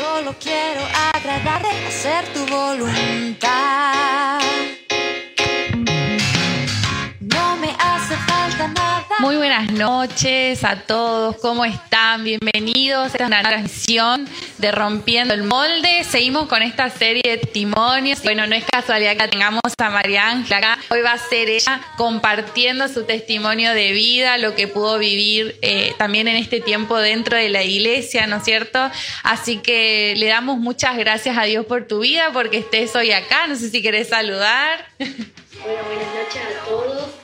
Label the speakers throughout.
Speaker 1: Solo quiero agradarte, hacer tu voluntad.
Speaker 2: Muy buenas noches a todos, ¿cómo están? Bienvenidos. Esta es una transmisión de Rompiendo el Molde. Seguimos con esta serie de testimonios. Bueno, no es casualidad que tengamos a María Ángela acá. Hoy va a ser ella compartiendo su testimonio de vida, lo que pudo vivir eh, también en este tiempo dentro de la iglesia, ¿no es cierto? Así que le damos muchas gracias a Dios por tu vida, porque estés hoy acá. No sé si querés saludar.
Speaker 3: Bueno, buenas noches a todos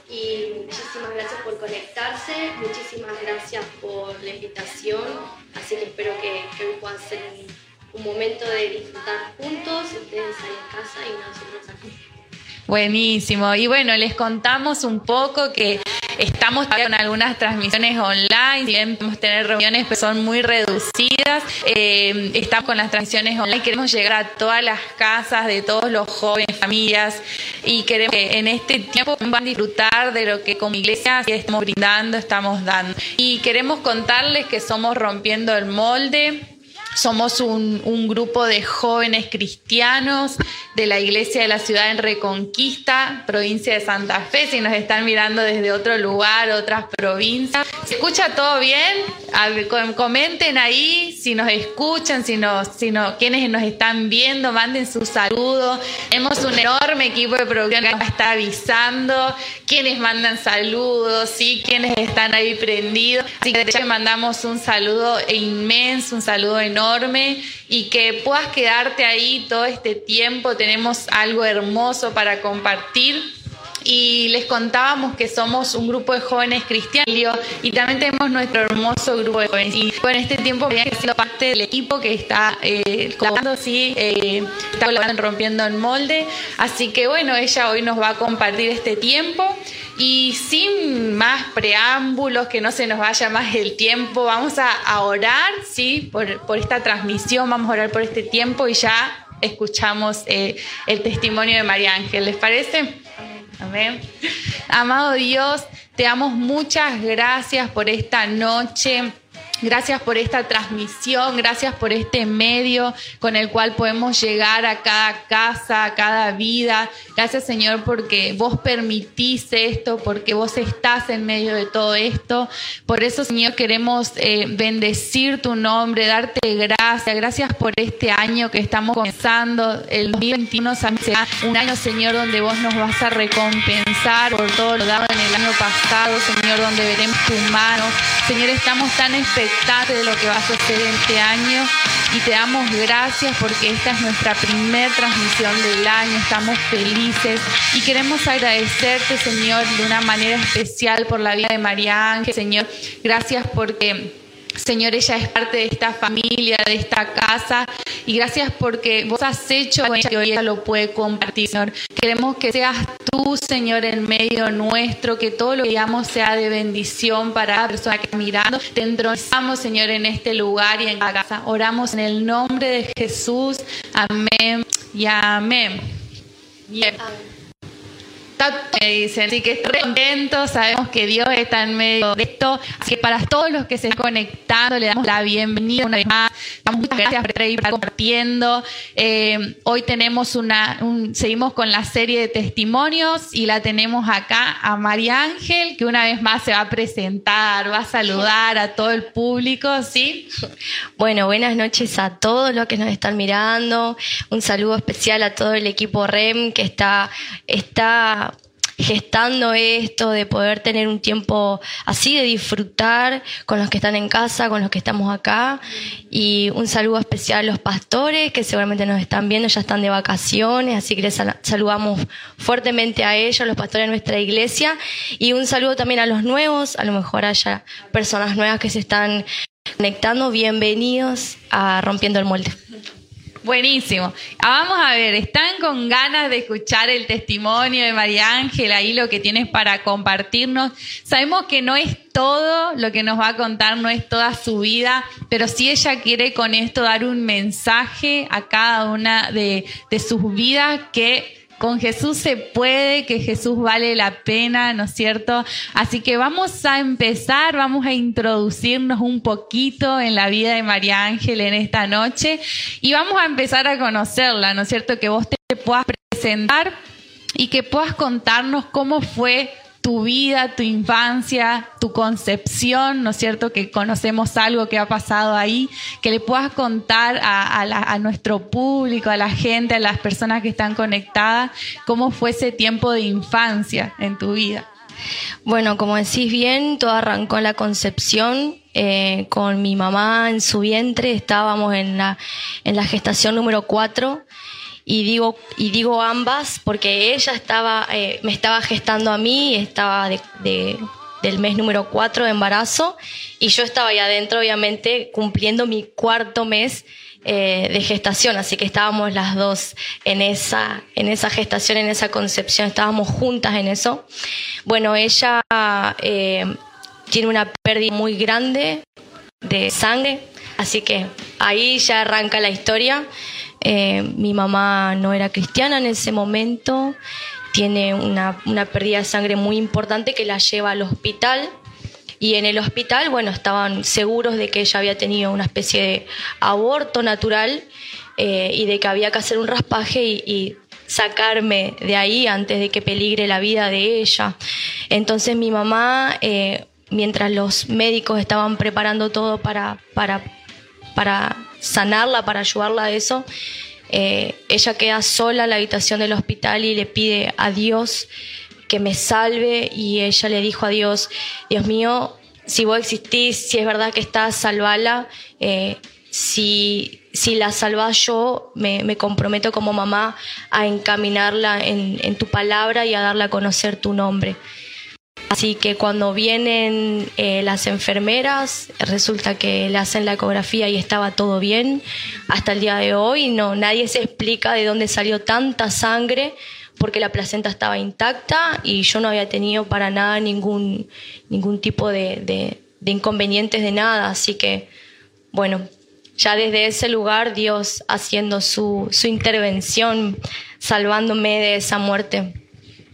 Speaker 3: conectarse, muchísimas gracias por la invitación, así que espero que, que hoy pueda ser un momento de disfrutar juntos, ustedes ahí en casa y nosotros aquí.
Speaker 2: Buenísimo. Y bueno, les contamos un poco que estamos con algunas transmisiones online, si bien podemos tener reuniones, pero son muy reducidas. Eh, estamos con las transmisiones online, queremos llegar a todas las casas de todos los jóvenes, familias, y queremos que en este tiempo van a disfrutar de lo que como iglesia estamos brindando, estamos dando. Y queremos contarles que somos rompiendo el molde. Somos un, grupo de jóvenes cristianos de la Iglesia de la Ciudad en Reconquista, provincia de Santa Fe. Si nos están mirando desde otro lugar, otras provincias. ¿Se escucha todo bien? Comenten ahí si nos escuchan, si nos, si no, quienes nos están viendo, manden su saludo. Tenemos un enorme equipo de producción que está avisando quienes mandan saludos, ¿sí? quienes están ahí prendidos. Así que hecho mandamos un saludo inmenso, un saludo enorme enorme y que puedas quedarte ahí todo este tiempo. Tenemos algo hermoso para compartir. Y les contábamos que somos un grupo de jóvenes cristianos y también tenemos nuestro hermoso grupo de jóvenes. Y bueno, este tiempo había sido parte del equipo que está eh, colaborando, sí, eh, está colaborando en Rompiendo el Molde. Así que bueno, ella hoy nos va a compartir este tiempo. Y sin más preámbulos, que no se nos vaya más el tiempo, vamos a, orar, ¿sí? Por, por, esta transmisión, vamos a orar por este tiempo y ya escuchamos eh, el testimonio de María Ángel. ¿Les parece? Amén. Amado Dios, te damos muchas gracias por esta noche. Gracias por esta transmisión, gracias por este medio con el cual podemos llegar a cada casa, a cada vida. Gracias Señor porque vos permitís esto, porque vos estás en medio de todo esto. Por eso Señor queremos eh, bendecir tu nombre, darte gracias. Gracias por este año que estamos comenzando. El 2021 será un año Señor donde vos nos vas a recompensar por todo lo dado en el año pasado, Señor, donde veremos tu mano. Señor, estamos tan de lo que va a suceder este año. Y te damos gracias porque esta es nuestra primer transmisión del año, estamos felices y queremos agradecerte Señor de una manera especial por la vida de María Ángel, Señor, gracias porque... Señor, ella es parte de esta familia, de esta casa. Y gracias porque vos has hecho que hoy ella lo puede compartir, Señor. Queremos que seas tú, Señor, en medio nuestro, que todo lo que digamos sea de bendición para la persona que está mirando. Te entronizamos, Señor, en este lugar y en la casa. Oramos en el nombre de Jesús. Amén y amén. Bien. amén me dicen, así que estoy contento, sabemos que Dios está en medio de esto, así que para todos los que se están conectando, le damos la bienvenida una vez más, muchas gracias por estar compartiendo, eh, hoy tenemos una, un, seguimos con la serie de testimonios y la tenemos acá a María Ángel, que una vez más se va a presentar, va a saludar a todo el público, ¿sí?
Speaker 3: Bueno, buenas noches a todos los que nos están mirando, un saludo especial a todo el equipo REM que está, está gestando esto, de poder tener un tiempo así, de disfrutar con los que están en casa, con los que estamos acá. Y un saludo especial a los pastores que seguramente nos están viendo, ya están de vacaciones, así que les saludamos fuertemente a ellos, los pastores de nuestra iglesia. Y un saludo también a los nuevos, a lo mejor haya personas nuevas que se están conectando. Bienvenidos a Rompiendo el Molde.
Speaker 2: Buenísimo. Ah, vamos a ver, ¿están con ganas de escuchar el testimonio de María Ángela ahí lo que tienes para compartirnos? Sabemos que no es todo lo que nos va a contar, no es toda su vida, pero si ella quiere con esto dar un mensaje a cada una de sus vidas que con Jesús se puede, que Jesús vale la pena, ¿no es cierto? Así que vamos a empezar, vamos a introducirnos un poquito en la vida de María Ángel en esta noche y vamos a empezar a conocerla, ¿no es cierto? Que vos te puedas presentar y que puedas contarnos cómo fue tu vida, tu infancia, tu concepción, ¿no es cierto? Que conocemos algo que ha pasado ahí, que le puedas contar a, nuestro público, a la gente, a las personas que están conectadas, cómo fue ese tiempo de infancia en tu vida.
Speaker 3: Bueno, como decís bien, todo arrancó en la concepción. Eh, con mi mamá en su vientre, estábamos en la, en la gestación número 4 y digo, y digo ambas porque ella estaba, eh, me estaba gestando a mí, estaba de, del mes número 4 de embarazo y yo estaba ahí adentro, obviamente, cumpliendo mi cuarto mes eh, de gestación, así que estábamos las dos en esa, en esa gestación, en esa concepción, estábamos juntas en eso. Bueno, ella eh, tiene una pérdida muy grande de sangre, así que ahí ya arranca la historia. Eh, mi mamá no era cristiana en ese momento, tiene una, pérdida de sangre muy importante que la lleva al hospital. Y en el hospital, bueno, estaban seguros de que ella había tenido una especie de aborto natural eh, y de que había que hacer un raspaje y, sacarme de ahí antes de que peligre la vida de ella. Entonces mi mamá, eh, mientras los médicos estaban preparando todo para, para, para sanarla, para ayudarla a eso, eh, ella queda sola en la habitación del hospital y le pide a Dios que me salve y ella le dijo a Dios, Dios mío, si vos existís, si es verdad que estás, salvala. Eh, si, si la salvas yo, me, comprometo como mamá a encaminarla en, en tu palabra y a darle a conocer tu nombre. Así que cuando vienen eh, las enfermeras, resulta que le hacen la ecografía y estaba todo bien. Hasta el día de hoy no, nadie se explica de dónde salió tanta sangre porque la placenta estaba intacta y yo no había tenido para nada ningún, ningún tipo de, de inconvenientes de nada. Así que, bueno, ya desde ese lugar Dios haciendo su, su intervención, salvándome de esa muerte.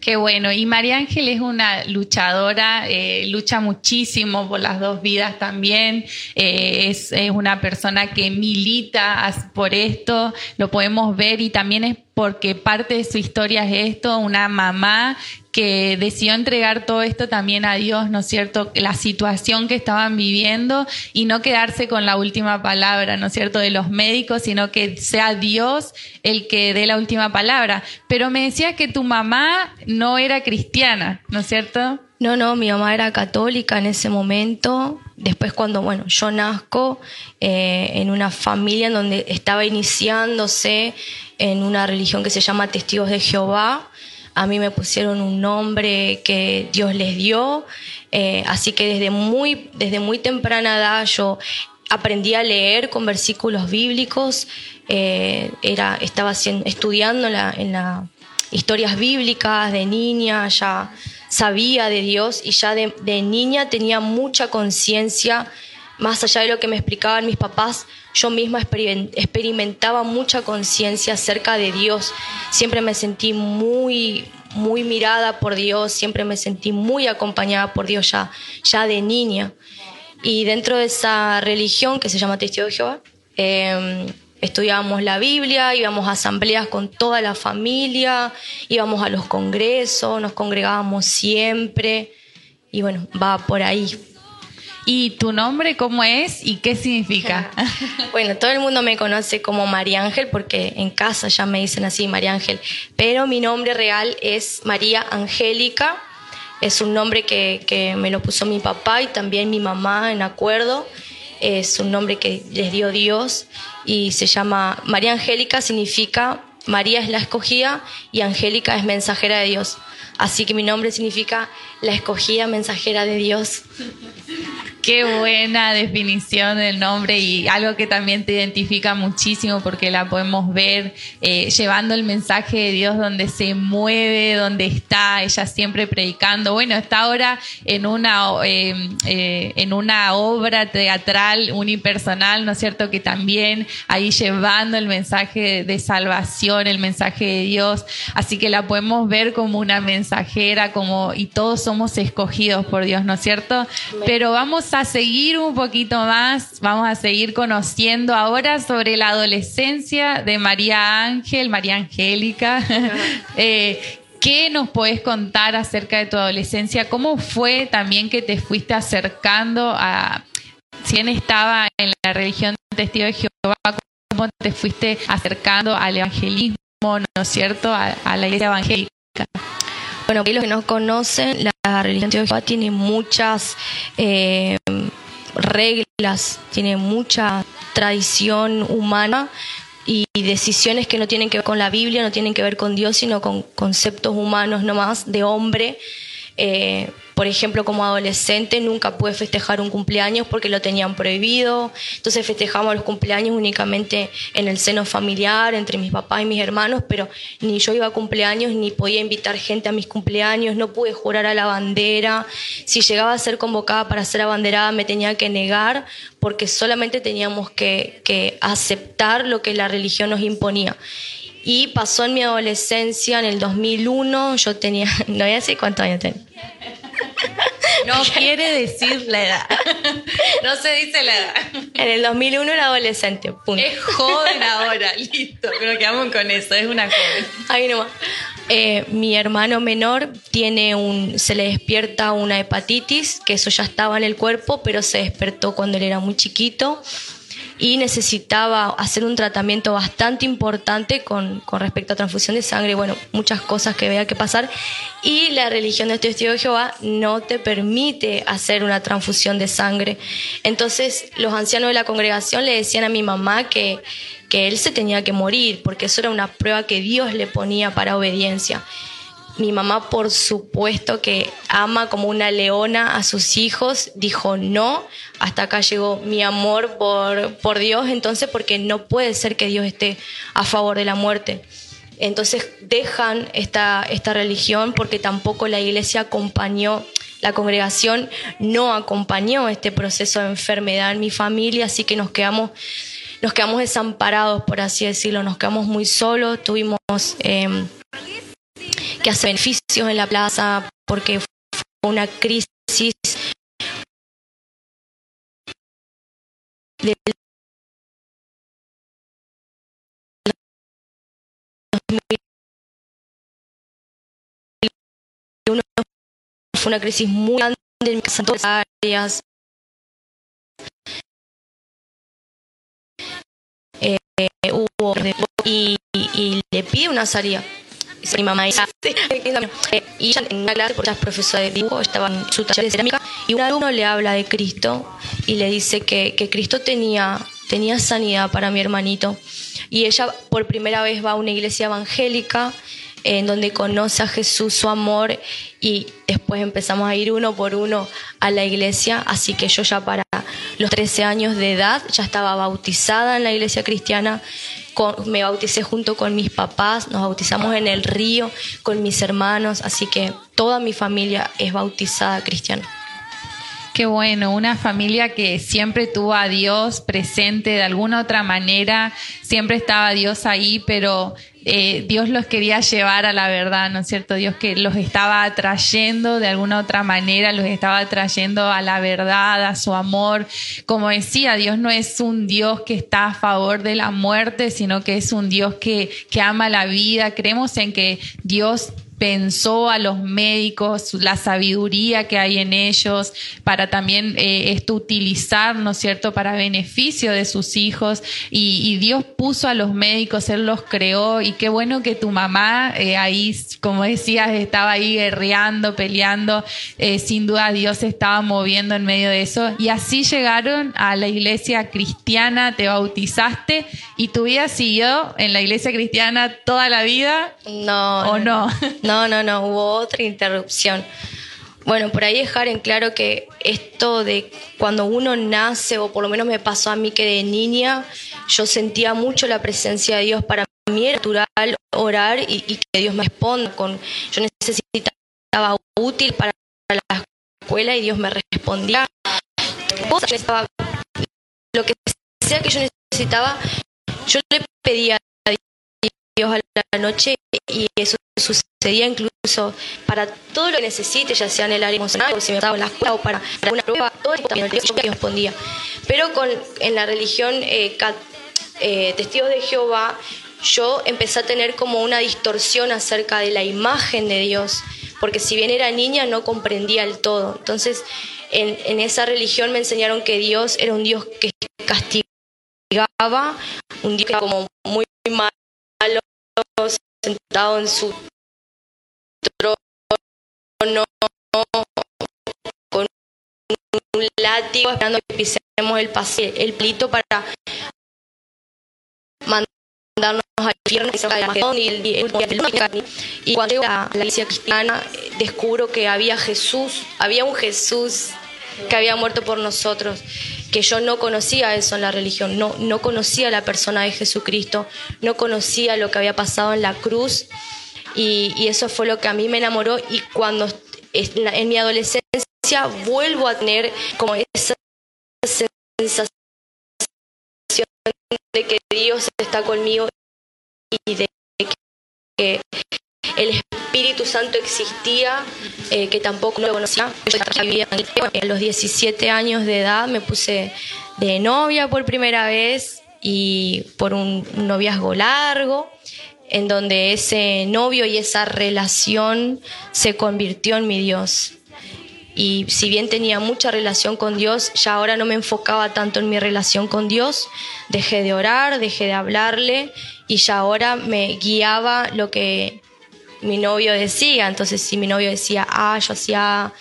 Speaker 2: Qué bueno. Y María Ángel es una luchadora, eh, lucha muchísimo por las dos vidas también. Eh, es, es, una persona que milita por esto, lo podemos ver y también es porque parte de su historia es esto, una mamá que decidió entregar todo esto también a Dios, ¿no es cierto? La situación que estaban viviendo y no quedarse con la última palabra, ¿no es cierto?, de los médicos, sino que sea Dios el que dé la última palabra. Pero me decías que tu mamá no era cristiana, ¿no es cierto?
Speaker 3: No, no, mi mamá era católica en ese momento. Después cuando, bueno, yo nazco eh, en una familia en donde estaba iniciándose en una religión que se llama Testigos de Jehová. A mí me pusieron un nombre que Dios les dio, eh, así que desde muy, desde muy temprana edad yo aprendí a leer con versículos bíblicos, eh, era, estaba estudiando en las historias bíblicas de niña, ya sabía de Dios y ya de niña tenía mucha conciencia más allá de lo que me explicaban mis papás, yo misma experimentaba mucha conciencia acerca de Dios. Siempre me sentí muy, muy mirada por Dios, siempre me sentí muy acompañada por Dios ya, ya de niña. Y dentro de esa religión que se llama Testigo de Jehová, em, estudiábamos la Biblia, íbamos a asambleas con toda la familia, íbamos a los congresos, nos congregábamos siempre. Y bueno, va por ahí.
Speaker 2: ¿Y tu nombre cómo es y qué significa?
Speaker 3: bueno, todo el mundo me conoce como María Ángel porque en casa ya me dicen así, María Ángel, pero mi nombre real es María Angélica. Es un nombre que, que me lo puso mi papá y también mi mamá en acuerdo. Es un nombre que les dio Dios y se llama María Angélica, significa María es la escogida y Angélica es mensajera de Dios. Así que mi nombre significa la escogida mensajera de Dios.
Speaker 2: Qué buena definición del nombre y algo que también te identifica muchísimo porque la podemos ver eh, llevando el mensaje de Dios donde se mueve, donde está, ella siempre predicando. Bueno, está ahora en una, eh, eh, en una obra teatral unipersonal, ¿no es cierto? Que también ahí llevando el mensaje de salvación, el mensaje de Dios. Así que la podemos ver como una mensajera, como, y todos somos escogidos por Dios, ¿no es cierto? Pero vamos a seguir un poquito más, vamos a seguir conociendo ahora sobre la adolescencia de María Ángel, María Angélica. eh, ¿Qué nos puedes contar acerca de tu adolescencia? ¿Cómo fue también que te fuiste acercando a, si bien estaba en la religión testigo de Jehová, cómo te fuiste acercando al evangelismo, ¿no es cierto?, a, a la iglesia evangélica.
Speaker 3: Bueno, los que no conocen, la religión de tiene muchas eh, reglas, tiene mucha tradición humana y decisiones que no tienen que ver con la Biblia, no tienen que ver con Dios, sino con conceptos humanos nomás de hombre. Eh, por ejemplo, como adolescente nunca pude festejar un cumpleaños porque lo tenían prohibido. Entonces festejamos los cumpleaños únicamente en el seno familiar, entre mis papás y mis hermanos, pero ni yo iba a cumpleaños ni podía invitar gente a mis cumpleaños, no pude jurar a la bandera. Si llegaba a ser convocada para ser abanderada me tenía que negar porque solamente teníamos que, que aceptar lo que la religión nos imponía. Y pasó en mi adolescencia, en el 2001, yo tenía, no voy cuántos años tengo.
Speaker 2: No quiere decir la edad. No se dice la edad.
Speaker 3: En el 2001 era adolescente, punto.
Speaker 2: Es joven ahora, listo. Pero quedamos con eso, es una joven.
Speaker 3: Ahí nomás. Eh, mi hermano menor tiene un, se le despierta una hepatitis, que eso ya estaba en el cuerpo, pero se despertó cuando él era muy chiquito y necesitaba hacer un tratamiento bastante importante con, con, respecto a transfusión de sangre, bueno, muchas cosas que había que pasar. Y la religión de Testigo de Jehová no te permite hacer una transfusión de sangre. Entonces los ancianos de la congregación le decían a mi mamá que, que él se tenía que morir, porque eso era una prueba que Dios le ponía para obediencia. Mi mamá, por supuesto que ama como una leona a sus hijos, dijo no, hasta acá llegó mi amor por, por Dios, entonces porque no puede ser que Dios esté a favor de la muerte. Entonces dejan esta, esta religión porque tampoco la iglesia acompañó, la congregación no acompañó este proceso de enfermedad en mi familia, así que nos quedamos, nos quedamos desamparados, por así decirlo, nos quedamos muy solos, tuvimos... Eh, que hace beneficios en la plaza porque fue una crisis de fue una crisis muy grande en las áreas. Eh, hubo y, y, le pide una salida mi mamá eh, y ella en una clase, por las profesora de dibujo, estaba en su taller de cerámica, y un alumno le habla de Cristo y le dice que, que Cristo tenía, tenía sanidad para mi hermanito. Y ella por primera vez va a una iglesia evangélica en donde conoce a Jesús, su amor, y después empezamos a ir uno por uno a la iglesia, así que yo ya para los 13 años de edad ya estaba bautizada en la iglesia cristiana, me bauticé junto con mis papás, nos bautizamos en el río con mis hermanos, así que toda mi familia es bautizada cristiana.
Speaker 2: Qué bueno, una familia que siempre tuvo a Dios presente de alguna otra manera, siempre estaba Dios ahí, pero eh, Dios los quería llevar a la verdad, ¿no es cierto? Dios que los estaba atrayendo de alguna otra manera, los estaba atrayendo a la verdad, a su amor. Como decía, Dios no es un Dios que está a favor de la muerte, sino que es un Dios que, que ama la vida. Creemos en que Dios pensó a los médicos, la sabiduría que hay en ellos, para también eh, esto utilizar, ¿no es cierto?, para beneficio de sus hijos. Y, y, Dios puso a los médicos, Él los creó. Y qué bueno que tu mamá eh, ahí, como decías, estaba ahí guerreando, peleando. Eh, sin duda Dios se estaba moviendo en medio de eso. Y así llegaron a la iglesia cristiana, te bautizaste y tu vida siguió en la iglesia cristiana toda la vida.
Speaker 3: No.
Speaker 2: ¿O no?
Speaker 3: No, no, no, hubo otra interrupción. Bueno, por ahí dejar en claro que esto de cuando uno nace, o por lo menos me pasó a mí que de niña, yo sentía mucho la presencia de Dios. Para mí era natural orar y, que Dios me responda. Con, yo necesitaba útil para la escuela y Dios me respondía. Lo que sea que yo necesitaba, yo le pedía a Dios a la noche y eso sucedía incluso para todo lo que necesite, ya sea en el área emocional, o si me estaba en la escuela o para, una prueba, todo esto yo respondía. Pero con, en la religión eh, eh, Testigos de Jehová, yo empecé a tener como una distorsión acerca de la imagen de Dios, porque si bien era niña no comprendía el todo. Entonces, en, en esa religión me enseñaron que Dios era un Dios que castigaba, un Dios como muy malo, sentado en su trono con un látigo esperando que pisemos el pase, el plito para mandarnos al infierno y cuando llego a la iglesia cristiana descubro que había Jesús, había un Jesús que había muerto por nosotros, que yo no conocía eso en la religión, no, no conocía la persona de Jesucristo, no conocía lo que había pasado en la cruz y, eso fue lo que a mí me enamoró y cuando en mi adolescencia vuelvo a tener como esa sensación de que Dios está conmigo y de que el Espíritu Santo existía, eh, que tampoco lo conocía. A los 17 años de edad me puse de novia por primera vez y por un noviazgo largo en donde ese novio y esa relación se convirtió en mi Dios. Y si bien tenía mucha relación con Dios, ya ahora no me enfocaba tanto en mi relación con Dios, dejé de orar, dejé de hablarle y ya ahora me guiaba lo que mi novio decía. Entonces si mi novio decía A, yo hacía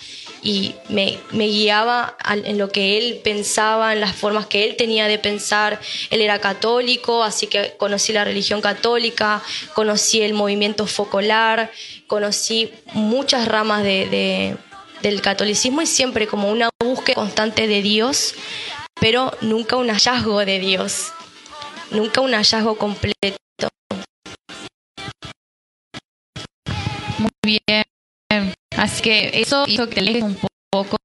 Speaker 3: y me, guiaba en lo que él pensaba, en las formas que él tenía de pensar. Él era católico, así que conocí la religión católica, conocí el movimiento focolar, conocí muchas ramas de, del catolicismo y siempre como una búsqueda constante de Dios, pero nunca un hallazgo de Dios, nunca un hallazgo completo.
Speaker 2: Muy bien. Así que eso hizo que te alejes un poco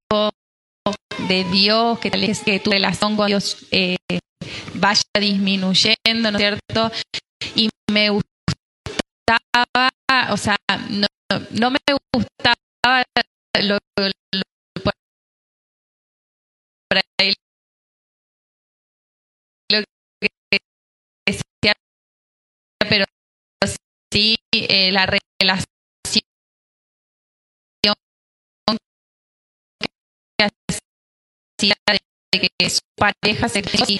Speaker 2: de Dios, que te que tu relación con Dios eh, vaya disminuyendo, ¿no es cierto? Y me gustaba, o sea, no, me gustaba lo, lo, lo que pero sí eh, la relación de que su pareja se y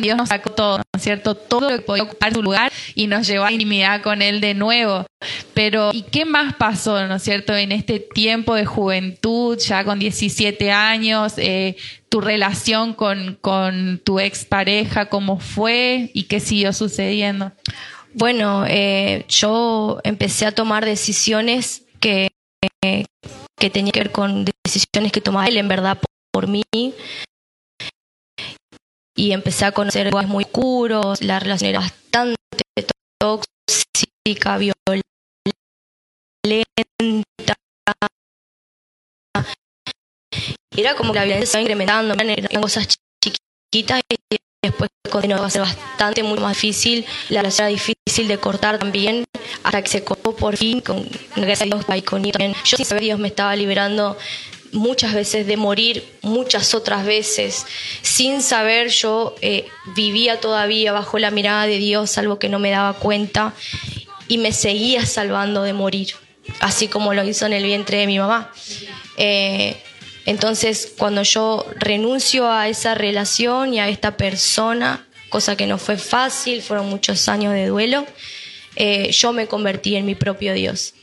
Speaker 2: Dios nos sacó todo, ¿no es cierto? Todo lo que podía ocupar su lugar y nos llevó a intimidad con Él de nuevo. Pero, ¿y qué más pasó, no es cierto, en este tiempo de juventud, ya con 17 años, eh, tu relación con, con tu expareja, cómo fue y qué siguió sucediendo?
Speaker 3: Bueno, eh, yo empecé a tomar decisiones que, que tenía que ver con decisiones que tomaba él en verdad por, mí y empecé a conocer lugares muy oscuros, la relación era bastante tóxica, violenta. Era como que la violencia estaba incrementando, eran cosas chiquitas y después continuó a ser bastante, muy más difícil. La relación era difícil de cortar también, hasta que se cortó por fin, con gracias a Dios, también. Yo sin saber Dios me estaba liberando muchas veces de morir, muchas otras veces. Sin saber yo eh, vivía todavía bajo la mirada de Dios, algo que no me daba cuenta, y me seguía salvando de morir, así como lo hizo en el vientre de mi mamá. Eh, entonces, cuando yo renuncio a esa relación y a esta persona, cosa que no fue fácil, fueron muchos años de duelo, eh, yo me convertí en mi propio Dios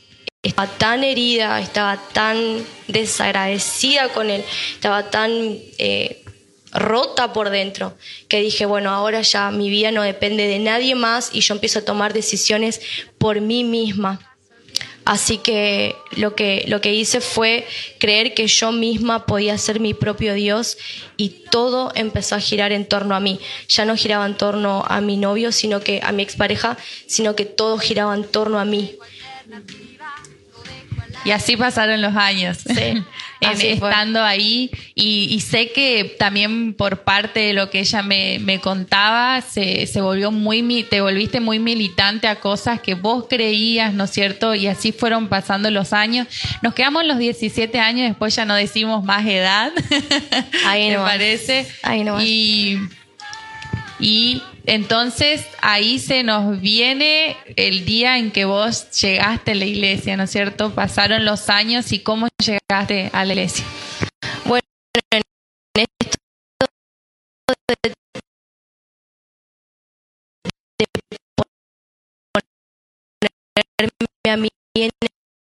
Speaker 3: estaba tan herida, estaba tan desagradecida con él, estaba tan eh, rota por dentro, que dije, bueno, ahora ya mi vida no depende de nadie más y yo empiezo a tomar decisiones por mí misma. Así que lo, que lo que hice fue creer que yo misma podía ser mi propio Dios y todo empezó a girar en torno a mí. Ya no giraba en torno a mi novio, sino que a mi expareja, sino que todo giraba en torno a mí.
Speaker 2: Y así pasaron los años.
Speaker 3: Sí.
Speaker 2: estando ahí. Y, sé que también por parte de lo que ella me, contaba se, se, volvió muy te volviste muy militante a cosas que vos creías no es cierto y así fueron pasando los años. Nos quedamos los 17 años después ya no decimos más edad.
Speaker 3: Ahí
Speaker 2: no me parece
Speaker 3: ahí no
Speaker 2: y y entonces ahí se nos viene el día en que vos llegaste a la iglesia, ¿no es cierto? Pasaron los años y cómo llegaste a la iglesia.
Speaker 3: Bueno, en esto de, ponerme a mí en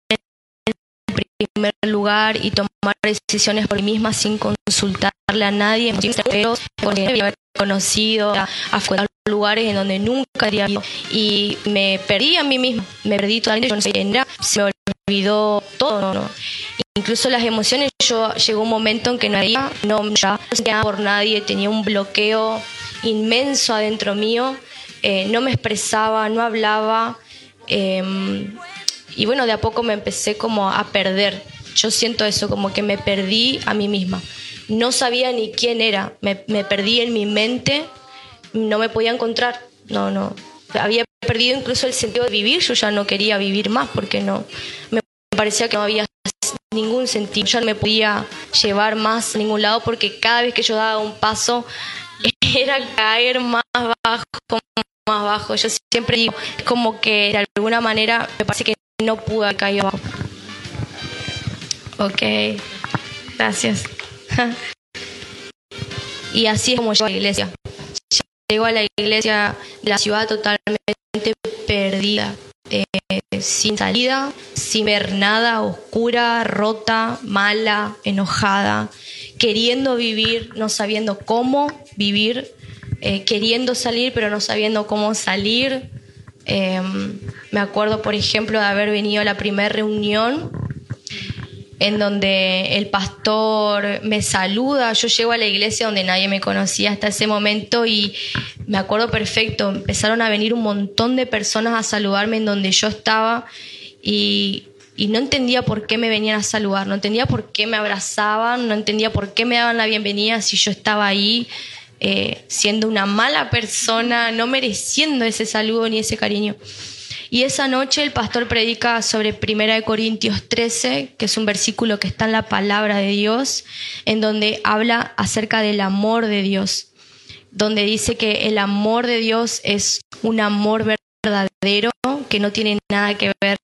Speaker 3: el primer lugar y tomar decisiones por mí misma sin consultarle a nadie, sin haber conocido, a, a lugares en donde nunca había ido. Y me perdí a mí misma, me perdí totalmente, yo no quién era, se me olvidó todo, ¿no? incluso las emociones, yo llegó un momento en que no había, no me sentía por nadie, tenía un bloqueo inmenso adentro mío, eh, no me expresaba, no hablaba em, y bueno, de a poco me empecé como a perder, yo siento eso, como que me perdí a mí misma. No sabía ni quién era, me, perdí en mi mente, no me podía encontrar, no, no, había perdido incluso el sentido de vivir, yo ya no quería vivir más porque no, me parecía que no había ningún sentido, ya no me podía llevar más a ningún lado porque cada vez que yo daba un paso era caer más bajo, más bajo, yo siempre digo, como que de alguna manera me parece que no pude caer abajo. Ok, gracias. y así es como llegó a la iglesia. Llego a la iglesia de la ciudad totalmente perdida, eh, sin salida, sin ver nada, oscura, rota, mala, enojada, queriendo vivir, no sabiendo cómo vivir, eh, queriendo salir, pero no sabiendo cómo salir. Em, me acuerdo, por ejemplo, de haber venido a la primera reunión en donde el pastor me saluda. Yo llego a la iglesia donde nadie me conocía hasta ese momento y me acuerdo perfecto, empezaron a venir un montón de personas a saludarme en donde yo estaba y, no entendía por qué me venían a saludar, no entendía por qué me abrazaban, no entendía por qué me daban la bienvenida si yo estaba ahí. Eh, siendo una mala persona, no mereciendo ese saludo ni ese cariño. Y esa noche el pastor predica sobre 1 Corintios 13, que es un versículo que está en la palabra de Dios, en donde habla acerca del amor de Dios, donde dice que el amor de Dios es un amor verdadero, que no tiene nada que ver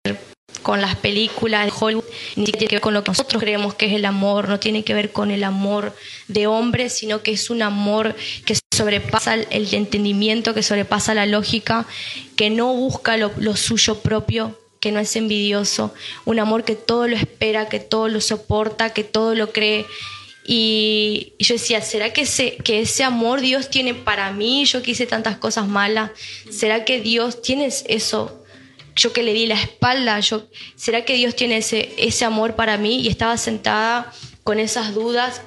Speaker 3: con las películas de Hollywood, ni tiene que ver con lo que nosotros creemos que es el amor, no tiene que ver con el amor de hombres, sino que es un amor que sobrepasa el entendimiento, que sobrepasa la lógica, que no busca lo, suyo propio, que no es envidioso, un amor que todo lo espera, que todo lo soporta, que todo lo cree. Y, yo decía, ¿será que ese, que ese amor Dios tiene para mí? Yo que hice tantas cosas malas, ¿será que Dios tiene eso yo que le di la espalda, yo, ¿será que Dios tiene ese, ese amor para mí? Y estaba sentada con esas dudas,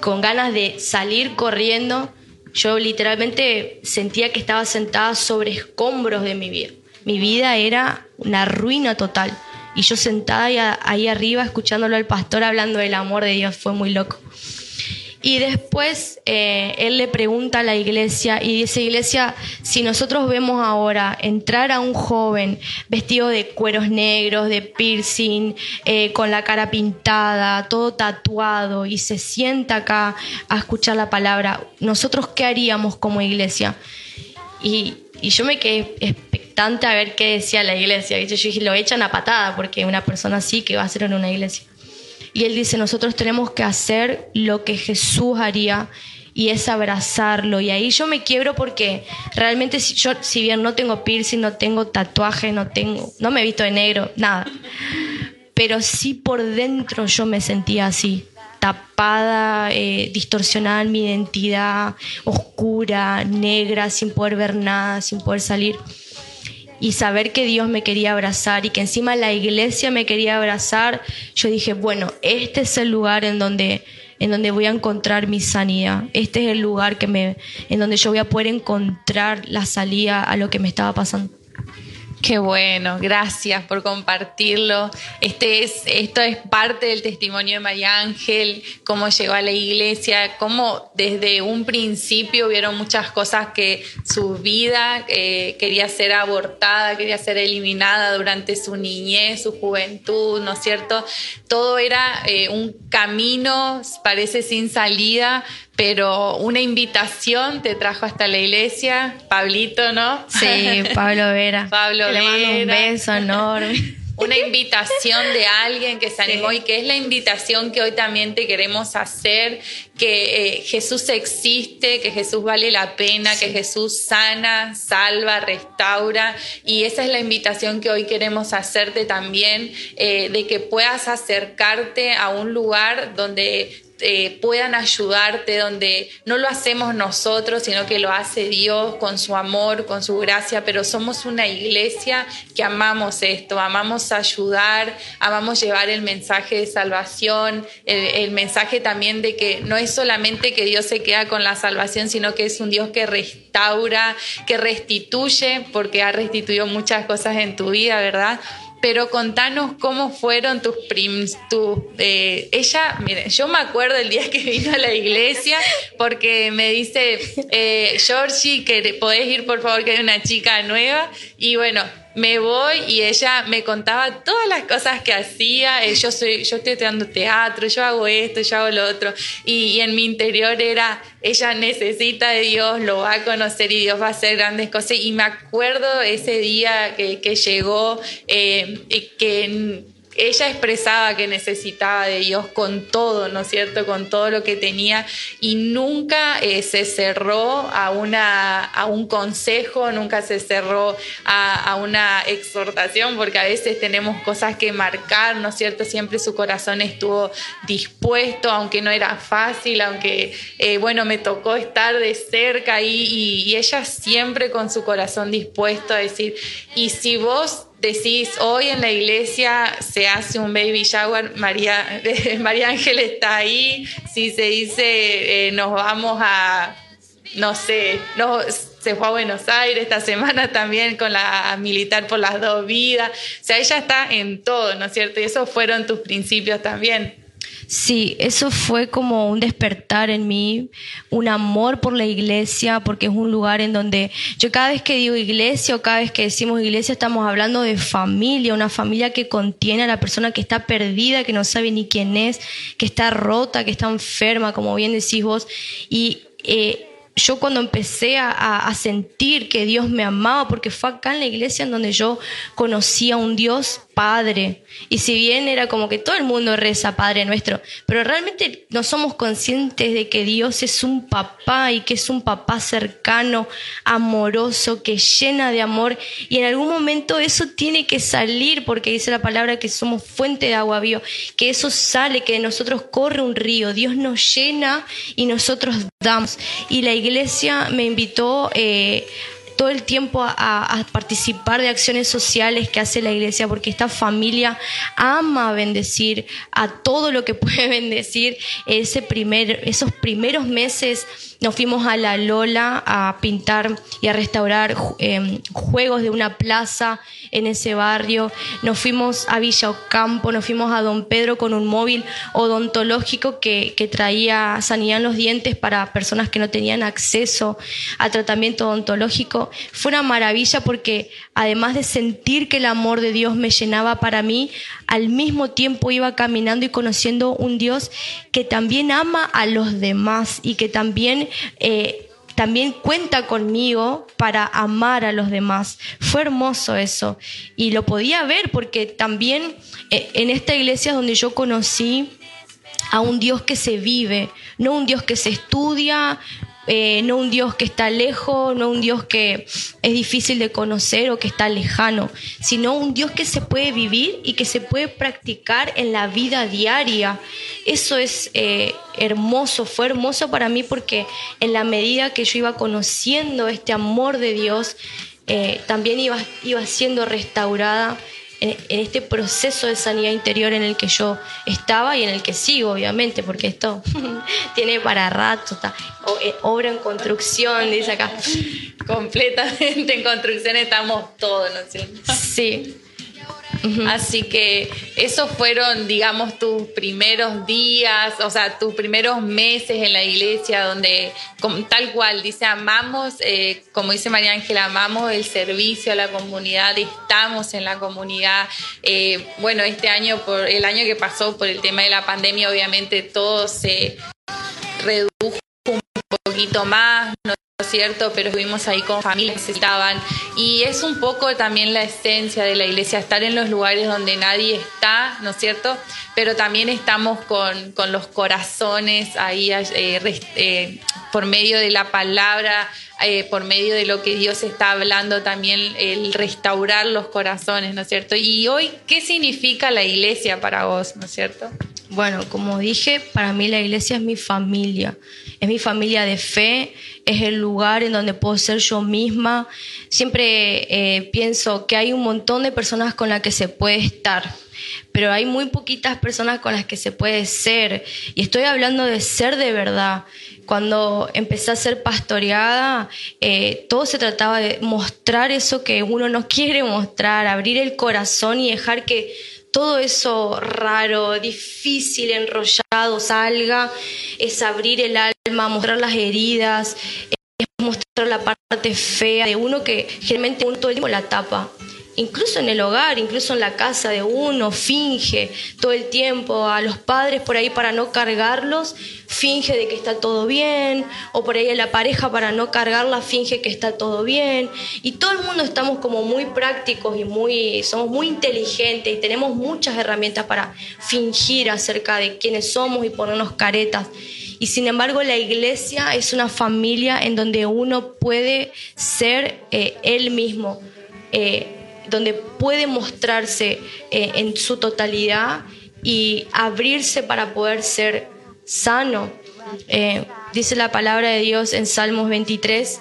Speaker 3: con ganas de salir corriendo. Yo literalmente sentía que estaba sentada sobre escombros de mi vida. Mi vida era una ruina total. Y yo sentada ahí arriba escuchándolo al pastor hablando del amor de Dios, fue muy loco. Y después eh, él le pregunta a la iglesia y dice, iglesia, si nosotros vemos ahora entrar a un joven vestido de cueros negros, de piercing, eh, con la cara pintada, todo tatuado y se sienta acá a escuchar la palabra, ¿nosotros qué haríamos como iglesia? Y, y yo me quedé expectante a ver qué decía la iglesia. Yo dije, lo echan a patada porque una persona así que va a ser en una iglesia. Y él dice, nosotros tenemos que hacer lo que Jesús haría y es abrazarlo. Y ahí yo me quiebro porque realmente si yo, si bien no tengo piercing, no tengo tatuaje, no tengo, no me he visto de negro, nada. Pero sí por dentro yo me sentía así, tapada, eh, distorsionada en mi identidad, oscura, negra, sin poder ver nada, sin poder salir. Y saber que Dios me quería abrazar y que encima la iglesia me quería abrazar, yo dije, bueno, este es el lugar en donde en donde voy a encontrar mi sanidad. Este es el lugar que me en donde yo voy a poder encontrar la salida a lo que me estaba pasando.
Speaker 2: Qué bueno, gracias por compartirlo. Este es, esto es parte del testimonio de María Ángel, cómo llegó a la iglesia, cómo desde un principio vieron muchas cosas que su vida eh, quería ser abortada, quería ser eliminada durante su niñez, su juventud, ¿no es cierto? Todo era eh, un camino, parece sin salida, pero una invitación te trajo hasta la iglesia, Pablito, ¿no?
Speaker 3: Sí, Pablo Vera.
Speaker 2: Pablo
Speaker 3: Le mando
Speaker 2: Vera.
Speaker 3: un beso enorme.
Speaker 2: Una invitación de alguien que se animó y que es la invitación que hoy también te queremos hacer, que eh, Jesús existe, que Jesús vale la pena, que Jesús sana, salva, restaura y esa es la invitación que hoy queremos hacerte también, eh, de que puedas acercarte a un lugar donde eh, puedan ayudarte, donde no lo hacemos nosotros, sino que lo hace Dios con su amor, con su gracia, pero somos una iglesia que amamos esto, amamos ayudar, amamos llevar el mensaje de salvación, el, el mensaje también de que no es solamente que Dios se queda con la salvación, sino que es un Dios que restaura, que restituye, porque ha restituido muchas cosas en tu vida, ¿verdad? Pero contanos cómo fueron tus prims, tu, eh, ella, miren, yo me acuerdo el día que vino a la iglesia porque me dice, eh, Georgie, que podés ir por favor que hay una chica nueva. Y bueno, me voy y ella me contaba todas las cosas que hacía. Eh, yo soy, yo estoy estudiando teatro, yo hago esto, yo hago lo otro. Y, en mi interior era, ella necesita de Dios, lo va a conocer y Dios va a hacer grandes cosas. Y me acuerdo ese día que, que llegó, eh, que ella expresaba que necesitaba de Dios con todo, ¿no es cierto? Con todo lo que tenía y nunca eh, se cerró a, una, a un consejo, nunca se cerró a, una exhortación, porque a veces tenemos cosas que marcar, ¿no es cierto? Siempre su corazón estuvo dispuesto, aunque no era fácil, aunque, eh, bueno, me tocó estar de cerca y, y ella siempre con su corazón dispuesto a decir, y si vos decís, hoy en la iglesia se hace un baby shower, María, María Ángel está ahí, si se dice, eh, nos vamos a, no sé, no, se fue a Buenos Aires esta semana también con la militar por las dos vidas, o sea, ella está en todo, ¿no es cierto? Y esos fueron tus principios también.
Speaker 3: Sí, eso fue como un despertar en mí, un amor por la iglesia, porque es un lugar en donde yo cada vez que digo iglesia o cada vez que decimos iglesia estamos hablando de familia, una familia que contiene a la persona que está perdida, que no sabe ni quién es, que está rota, que está enferma, como bien decís vos. Y eh, yo cuando empecé a, sentir que Dios me amaba, porque fue acá en la iglesia en donde yo conocí a un Dios Padre. Y si bien era como que todo el mundo reza Padre nuestro, pero realmente no somos conscientes de que Dios es un papá y que es un papá cercano, amoroso, que llena de amor. Y en algún momento eso tiene que salir, porque dice la palabra que somos fuente de agua viva, que eso sale, que de nosotros corre un río. Dios nos llena y nosotros damos. Y la iglesia me invitó eh, todo el tiempo a, a, participar de acciones sociales que hace la iglesia, porque esta familia ama bendecir a todo lo que puede bendecir. Ese primer, esos primeros meses nos fuimos a la Lola a pintar y a restaurar eh, juegos de una plaza en ese barrio. Nos fuimos a Villa Ocampo, nos fuimos a Don Pedro con un móvil odontológico que, que traía sanidad en los dientes para personas que no tenían acceso a tratamiento odontológico. Fue una maravilla porque además de sentir que el amor de Dios me llenaba para mí, al mismo tiempo iba caminando y conociendo un Dios que también ama a los demás y que también eh, también cuenta conmigo para amar a los demás. Fue hermoso eso. Y lo podía ver porque también eh, en esta iglesia donde yo conocí a un Dios que se vive, no un Dios que se estudia, eh, no un Dios que está lejos, no un Dios que es difícil de conocer o que está lejano, sino un Dios que se puede vivir y que se puede practicar en la vida diaria. Eso es eh, hermoso, fue hermoso para mí porque en la medida que yo iba conociendo este amor de Dios, eh, también iba, iba siendo restaurada en, este proceso de sanidad interior en el que yo estaba y en el que sigo, obviamente, porque esto tiene para rato, está, eh, obra en construcción, dice acá.
Speaker 2: Completamente en construcción estamos todos, ¿no es cierto?
Speaker 3: Sí.
Speaker 2: Así que esos fueron, digamos, tus primeros días, o sea, tus primeros meses en la iglesia, donde tal cual, dice, amamos, eh, como dice María Ángela, amamos el servicio a la comunidad, estamos en la comunidad. Eh, bueno, este año, por el año que pasó por el tema de la pandemia, obviamente todo se redujo un poquito más, ¿no es cierto? Pero estuvimos ahí con familias que necesitaban. Y es un poco también la esencia de la iglesia, estar en los lugares donde nadie está, ¿no es cierto? Pero también estamos con, los corazones ahí eh, eh, por medio de la palabra, eh, por medio de lo que Dios está hablando, también el restaurar los corazones, ¿no es cierto? Y hoy, ¿qué significa la iglesia para vos, ¿no es cierto?
Speaker 3: Bueno, como dije, para mí la iglesia es mi familia, es mi familia de fe, es el lugar en donde puedo ser yo misma. Siempre eh, pienso que hay un montón de personas con las que se puede estar, pero hay muy poquitas personas con las que se puede ser. Y estoy hablando de ser de verdad. Cuando empecé a ser pastoreada, eh, todo se trataba de mostrar eso que uno no quiere mostrar, abrir el corazón y dejar que todo eso raro, difícil, enrollado salga, es abrir el alma, mostrar las heridas, es mostrar la parte fea de uno que generalmente uno todo el tiempo la tapa incluso en el hogar, incluso en la casa de uno, finge todo el tiempo a los padres por ahí para no cargarlos, finge de que está todo bien, o por ahí a la pareja para no cargarla, finge que está todo bien. Y todo el mundo estamos como muy prácticos y muy, somos muy inteligentes y tenemos muchas herramientas para fingir acerca de quiénes somos y ponernos caretas. Y sin embargo la iglesia es una familia en donde uno puede ser eh, él mismo. Eh, donde puede mostrarse eh, en su totalidad y abrirse para poder ser sano. Eh, dice la palabra de Dios en Salmos 23,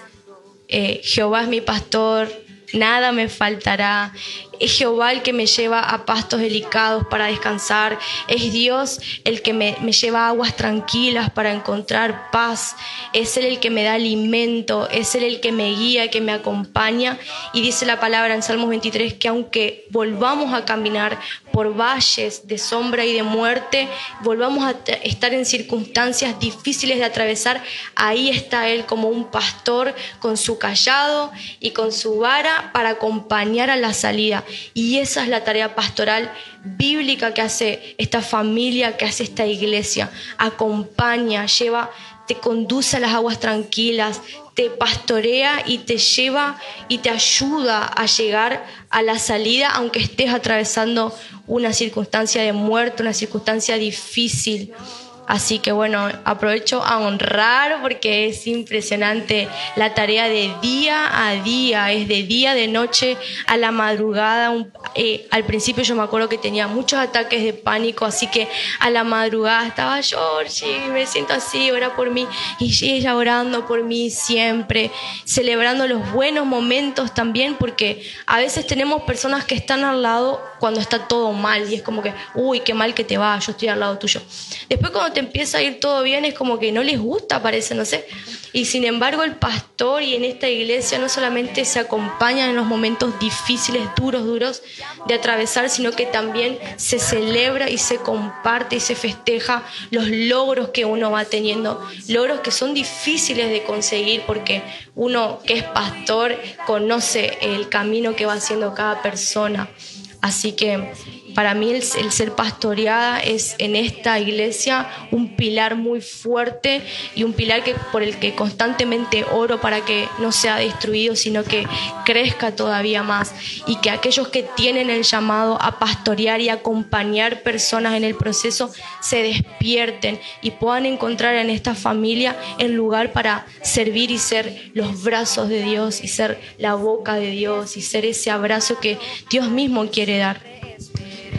Speaker 3: eh, Jehová es mi pastor, nada me faltará. Es Jehová el que me lleva a pastos delicados para descansar. Es Dios el que me, lleva a aguas tranquilas para encontrar paz. Es Él el que me da alimento. Es Él el que me guía, que me acompaña. Y dice la palabra en Salmos 23 que aunque volvamos a caminar por valles de sombra y de muerte, volvamos a estar en circunstancias difíciles de atravesar, ahí está Él como un pastor con su callado y con su vara para acompañar a la salida. Y esa es la tarea pastoral bíblica que hace esta familia, que hace esta iglesia. Acompaña, lleva, te conduce a las aguas tranquilas, te pastorea y te lleva y te ayuda a llegar a la salida, aunque estés atravesando una circunstancia de muerte, una circunstancia difícil. Así que bueno, aprovecho a honrar porque es impresionante la tarea de día a día, es de día, de noche, a la madrugada. Eh, al principio yo me acuerdo que tenía muchos ataques de pánico, así que a la madrugada estaba Georgie, me siento así, ora por mí. Y ella orando por mí siempre, celebrando los buenos momentos también, porque a veces tenemos personas que están al lado cuando está todo mal y es como que, uy, qué mal que te va, yo estoy al lado tuyo. Después cuando te empieza a ir todo bien es como que no les gusta, parece, no sé. Y sin embargo el pastor y en esta iglesia no solamente se acompañan en los momentos difíciles, duros, duros de atravesar, sino que también se celebra y se comparte y se festeja los logros que uno va teniendo, logros que son difíciles de conseguir porque uno que es pastor conoce el camino que va haciendo cada persona. Así que para mí el, ser pastoreada es en esta iglesia un pilar muy fuerte y un pilar que, por el que constantemente oro para que no sea destruido, sino que crezca todavía más y que aquellos que tienen el llamado a pastorear y acompañar personas en el proceso se despierten y puedan encontrar en esta familia el lugar para servir y ser los brazos de Dios y ser la boca de Dios y ser ese abrazo que Dios mismo quiere dar.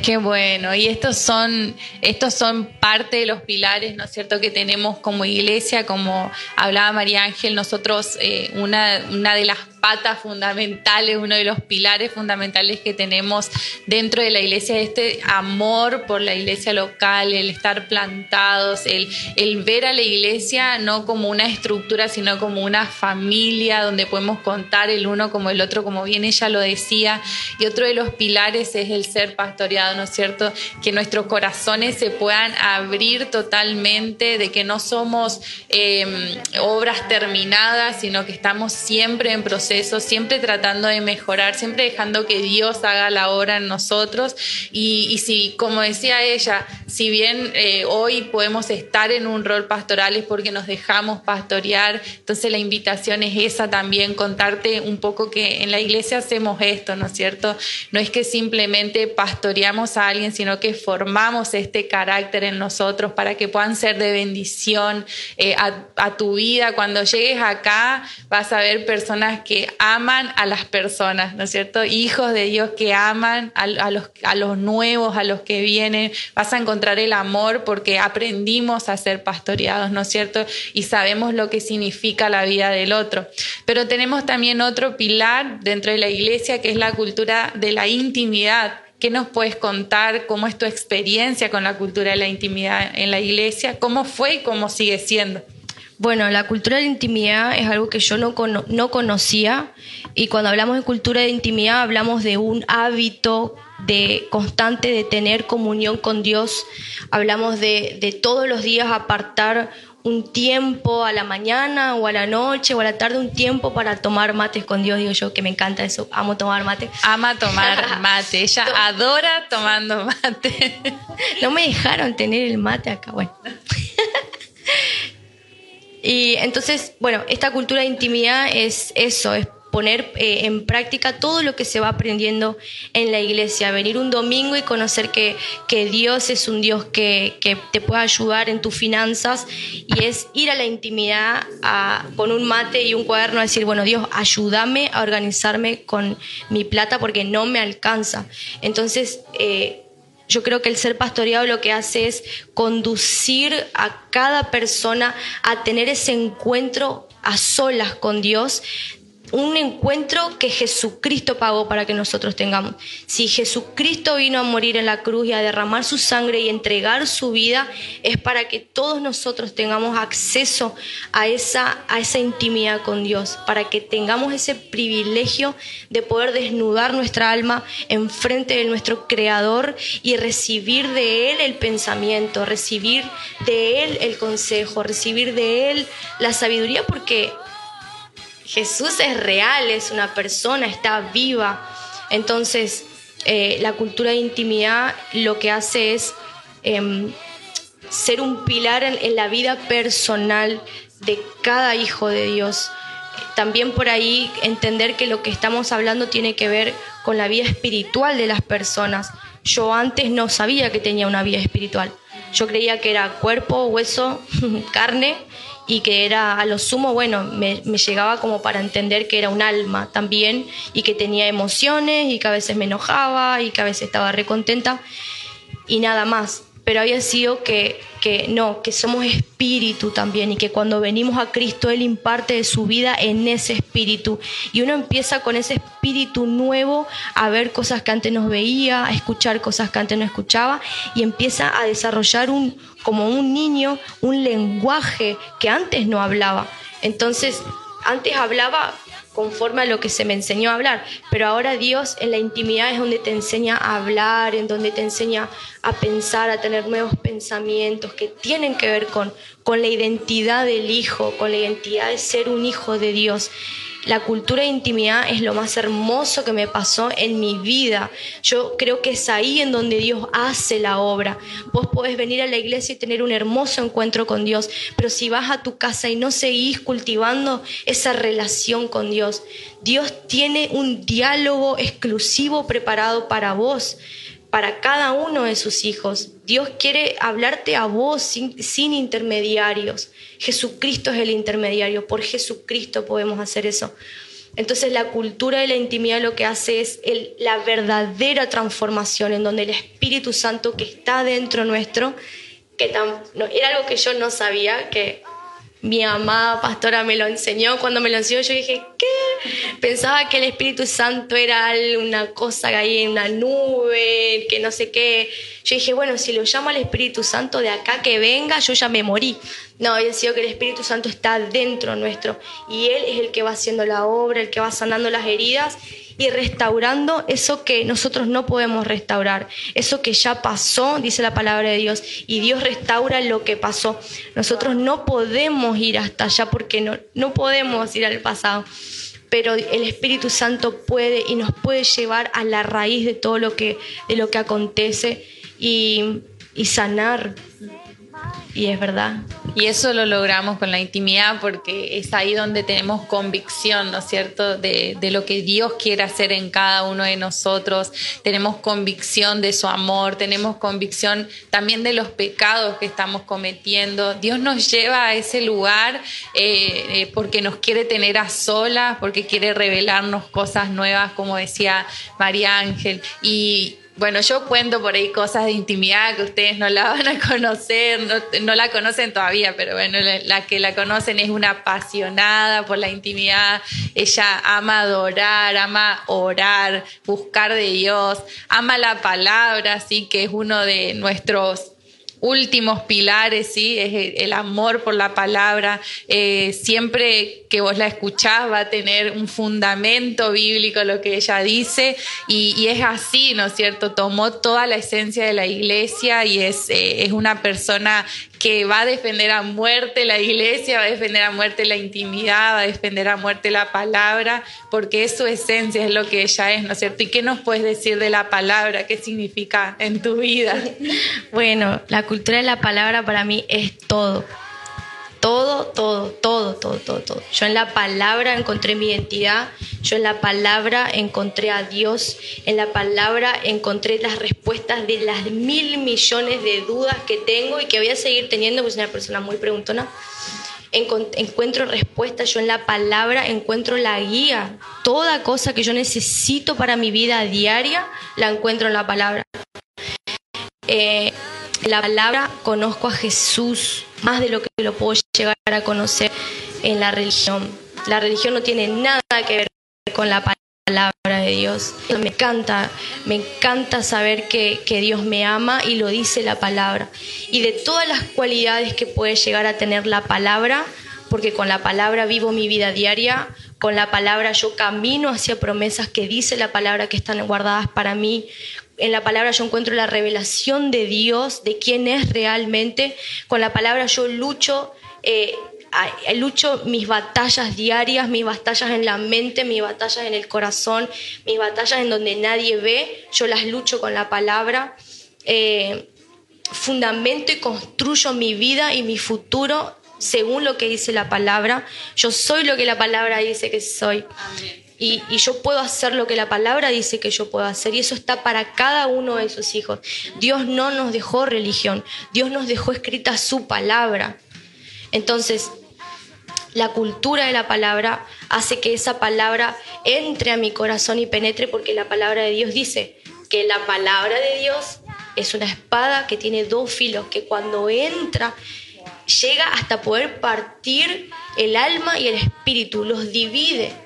Speaker 2: Qué bueno, y estos son, estos son parte de los pilares, ¿no es cierto?, que tenemos como iglesia, como hablaba María Ángel, nosotros, eh, una, una de las patas fundamentales, uno de los pilares fundamentales que tenemos dentro de la iglesia, este amor por la iglesia local, el estar plantados, el, el ver a la iglesia no como una estructura, sino como una familia donde podemos contar el uno como el otro, como bien ella lo decía. Y otro de los pilares es el ser pastoreado, ¿no es cierto? Que nuestros corazones se puedan abrir totalmente, de que no somos em, obras terminadas, sino que estamos siempre en proceso, siempre tratando de mejorar, siempre dejando que Dios haga la obra en nosotros. Y, si, como decía ella, si bien eh, hoy podemos estar en un rol pastoral es porque nos dejamos pastorear, entonces la invitación es esa también, contarte un poco que en la iglesia hacemos esto, ¿no es cierto? No es que simplemente pastoreamos a alguien, sino que formamos este carácter en nosotros para que puedan ser de bendición eh, a, tu vida. Cuando llegues acá vas a ver personas que aman a las personas, ¿no es cierto? Hijos de Dios que aman a, los, a los nuevos, a los que vienen. Vas a encontrar el amor porque aprendimos a ser pastoreados, ¿no es cierto? Y sabemos lo que significa la vida del otro. Pero tenemos también otro pilar dentro de la iglesia que es la cultura de la intimidad. ¿Qué nos puedes contar? ¿Cómo es tu experiencia con la cultura de la intimidad en la iglesia? ¿Cómo fue y cómo sigue siendo?
Speaker 3: Bueno, la cultura de intimidad es algo que yo no, no conocía y cuando hablamos de cultura de intimidad hablamos de un hábito de constante de tener comunión con Dios, hablamos de, de todos los días apartar un tiempo a la mañana o a la noche o a la tarde, un tiempo para tomar mates con Dios. Digo yo que me encanta eso, amo tomar mate.
Speaker 2: Ama tomar mate, ella adora tomando mate.
Speaker 3: no me dejaron tener el mate acá, bueno. y entonces, bueno, esta cultura de intimidad es eso, es poner eh, en práctica todo lo que se va aprendiendo en la iglesia, venir un domingo y conocer que, que Dios es un Dios que, que, te puede ayudar en tus finanzas y es ir a la intimidad con un mate y un cuaderno a decir, bueno, Dios, ayúdame a organizarme con mi plata porque no me alcanza. Entonces, eh, yo creo que el ser pastoreado lo que hace es conducir a cada persona a tener ese encuentro a solas con Dios, un encuentro que Jesucristo pagó para que nosotros tengamos. Si Jesucristo vino a morir en la cruz y a derramar su sangre y entregar su vida, es para que todos nosotros tengamos acceso a esa, a esa intimidad con Dios, para que tengamos ese privilegio de poder desnudar nuestra alma en frente de nuestro Creador y recibir de Él el pensamiento, recibir de Él el consejo, recibir de Él la sabiduría, porque Jesús es real, es una persona, está viva. Entonces, eh, la cultura de intimidad lo que hace es em, ser un pilar en, la vida personal de cada hijo de Dios. También por ahí entender que lo que estamos hablando tiene que ver con la vida espiritual de las personas. Yo antes no sabía que tenía una vida espiritual. Yo creía que era cuerpo, hueso, carne y que era a lo sumo, bueno, me, llegaba como para entender que era un alma también y que tenía emociones y que a veces me enojaba y que a veces estaba recontenta y nada más pero había sido que, que no, que somos espíritu también y que cuando venimos a Cristo Él imparte de su vida en ese espíritu. Y uno empieza con ese espíritu nuevo a ver cosas que antes no veía, a escuchar cosas que antes no escuchaba y empieza a desarrollar un, como un niño, un lenguaje que antes no hablaba. Entonces, antes hablaba conforme a lo que se me enseñó a hablar. Pero ahora Dios en la intimidad es donde te enseña a hablar, en donde te enseña a pensar, a tener nuevos pensamientos que tienen que ver con, con la identidad del Hijo, con la identidad de ser un hijo de Dios. La cultura de intimidad es lo más hermoso que me pasó en mi vida. Yo creo que es ahí en donde Dios hace la obra. Vos podés venir a la iglesia y tener un hermoso encuentro con Dios, pero si vas a tu casa y no seguís cultivando esa relación con Dios, Dios tiene un diálogo exclusivo preparado para vos para cada uno de sus hijos. Dios quiere hablarte a vos sin, intermediarios. Jesucristo es el intermediario. Por Jesucristo podemos hacer eso. Entonces la cultura de la intimidad lo que hace es la verdadera transformación en donde el Espíritu Santo que está dentro nuestro, que era algo que yo no sabía, que mi amada pastora me lo enseñó. Cuando me lo enseñó yo dije, ¿qué? Pensaba que el Espíritu Santo era una cosa que hay en una nube, que no sé qué. Yo dije, bueno, si lo llamo al Espíritu Santo de acá que venga, yo ya me morí. No, había sido que el Espíritu Santo está dentro nuestro y Él es el que va haciendo la obra, el que va sanando las heridas y restaurando eso que nosotros no podemos restaurar, eso que ya pasó, dice la palabra de Dios, y Dios restaura lo que pasó. Nosotros no podemos ir hasta allá porque no, no podemos ir al pasado, pero el Espíritu Santo puede y nos puede llevar a la raíz de todo lo que, de lo que acontece y, y sanar. Y es verdad.
Speaker 2: Y eso lo logramos con la intimidad porque es ahí donde tenemos convicción, ¿no es cierto?, de, lo que Dios quiere hacer en cada uno de nosotros. Tenemos convicción de su amor, tenemos convicción también de los pecados que estamos cometiendo. Dios nos lleva a ese lugar eh, eh, porque nos quiere tener a solas, porque quiere revelarnos cosas nuevas, como decía María Ángel. Y, bueno, yo cuento por ahí cosas de intimidad que ustedes no la van a conocer, no, la conocen todavía, pero bueno, la, que la conocen es una apasionada por la intimidad. Ella ama adorar, ama orar, buscar de Dios, ama la palabra, así que es uno de nuestros últimos pilares, ¿sí? Es el amor por la palabra. Eh, siempre que vos la escuchás va a tener un fundamento bíblico lo que ella dice y, es así, ¿no es cierto? Tomó toda la esencia de la iglesia y es, eh, es una persona que va a defender a muerte la iglesia, va a defender a muerte la intimidad, va a defender a muerte la palabra, porque es su esencia, es lo que ella es, ¿no es cierto? ¿Y qué nos puedes decir de la palabra? ¿Qué significa en tu vida?
Speaker 3: Bueno, la cultura de la palabra para mí es todo. Todo, todo, todo, todo, todo, todo. Yo en la palabra encontré mi identidad, yo en la palabra encontré a Dios, en la palabra encontré las respuestas de las mil millones de dudas que tengo y que voy a seguir teniendo, pues soy una persona muy preguntona. Encuentro respuestas, yo en la palabra encuentro la guía. Toda cosa que yo necesito para mi vida diaria la encuentro en la palabra. Eh, la palabra conozco a Jesús más de lo que lo puedo llegar a conocer en la religión. La religión no tiene nada que ver con la palabra de Dios. Me encanta, me encanta saber que, que, Dios me ama y lo dice la palabra. Y de todas las cualidades que puede llegar a tener la palabra, porque con la palabra vivo mi vida diaria, con la palabra yo camino hacia promesas que dice la palabra que están guardadas para mí, en la palabra yo encuentro la revelación de Dios, de quién es realmente. Con la palabra yo lucho, eh, lucho mis batallas diarias, mis batallas en la mente, mis batallas en el corazón, mis batallas en donde nadie ve. Yo las lucho con la palabra. Eh, fundamento y construyo mi vida y mi futuro según lo que dice la palabra. Yo soy lo que la palabra dice que soy. Amén y, yo puedo hacer lo que la palabra dice que yo puedo hacer y eso está para cada uno de sus hijos. Dios no nos dejó religión, Dios nos dejó escrita su palabra. Entonces, la cultura de la palabra hace que esa palabra entre a mi corazón y penetre porque la palabra de Dios dice que la palabra de Dios es una espada que tiene dos filos, que cuando entra llega hasta poder partir el alma y el espíritu, los divide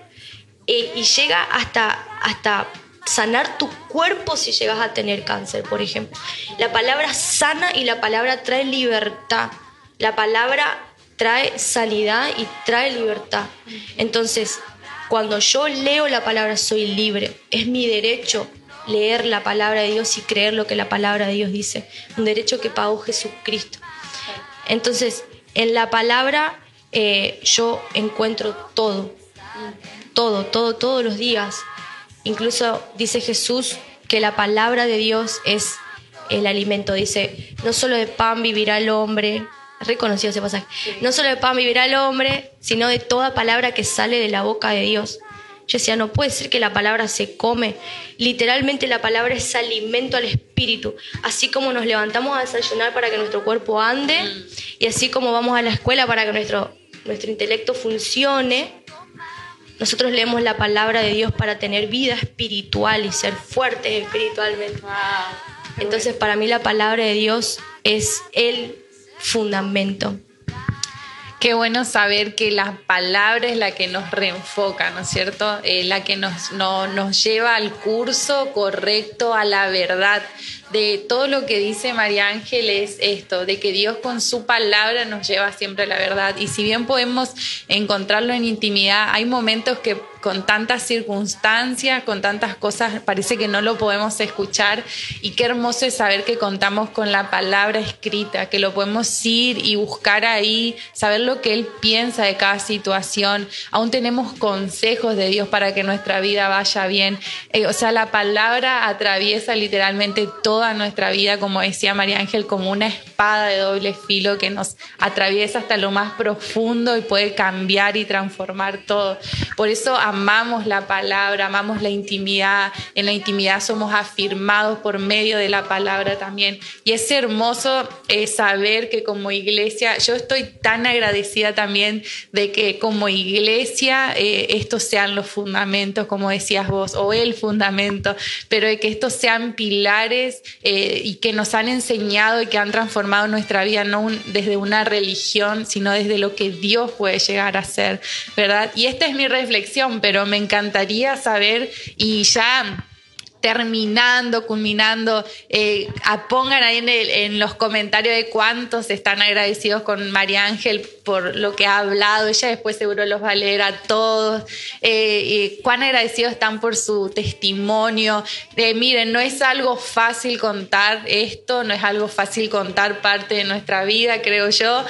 Speaker 3: eh, y llega hasta, hasta sanar tu cuerpo si llegas a tener cáncer, por ejemplo. La palabra sana y la palabra trae libertad. La palabra trae sanidad y trae libertad. Entonces, cuando yo leo la palabra soy libre. Es mi derecho leer la palabra de Dios y creer lo que la palabra de Dios dice. Un derecho que pagó Jesucristo. Entonces, en la palabra eh, yo encuentro todo todo, todo, todos los días. Incluso dice Jesús que la palabra de Dios es el alimento. Dice, no solo de pan vivirá el hombre, reconocido ese pasaje, no solo de pan vivirá el hombre, sino de toda palabra que sale de la boca de Dios. Yo decía, no puede ser que la palabra se come. Literalmente la palabra es alimento al espíritu. Así como nos levantamos a desayunar para que nuestro cuerpo ande y así como vamos a la escuela para que nuestro, nuestro intelecto funcione, nosotros leemos la palabra de Dios para tener vida espiritual y ser fuertes espiritualmente. Entonces para mí la palabra de Dios es el fundamento.
Speaker 2: Qué bueno saber que la palabra es la que nos reenfoca, ¿no es cierto? Eh, la que nos, no, nos lleva al curso correcto, a la verdad de todo lo que dice María Ángel es esto, de que Dios con su palabra nos lleva siempre a la verdad. Y si bien podemos encontrarlo en intimidad, hay momentos que con tantas circunstancias, con tantas cosas, parece que no lo podemos escuchar. Y qué hermoso es saber que contamos con la palabra escrita, que lo podemos ir y buscar ahí, saber lo que Él piensa de cada situación. Aún tenemos consejos de Dios para que nuestra vida vaya bien. Eh, o sea, la palabra atraviesa literalmente toda nuestra vida, como decía María Ángel, como una espada de doble filo que nos atraviesa hasta lo más profundo y puede cambiar y transformar todo. Por eso, amamos la palabra, amamos la intimidad, en la intimidad somos afirmados por medio de la palabra también. Y es hermoso eh, saber que como iglesia, yo estoy tan agradecida también de que como iglesia eh, estos sean los fundamentos, como decías vos, o el fundamento, pero de que estos sean pilares eh, y que nos han enseñado y que han transformado nuestra vida no desde una religión, sino desde lo que Dios puede llegar a ser, ¿verdad? Y esta es mi reflexión pero me encantaría saber y ya terminando, culminando, eh, pongan ahí en, los comentarios de cuántos están agradecidos con María Ángel por lo que ha hablado. Ella después seguro los va a leer a todos. Eh, cuán agradecidos están por su testimonio. Eh, miren, no es algo fácil contar esto, no es algo fácil contar parte de nuestra vida, creo yo.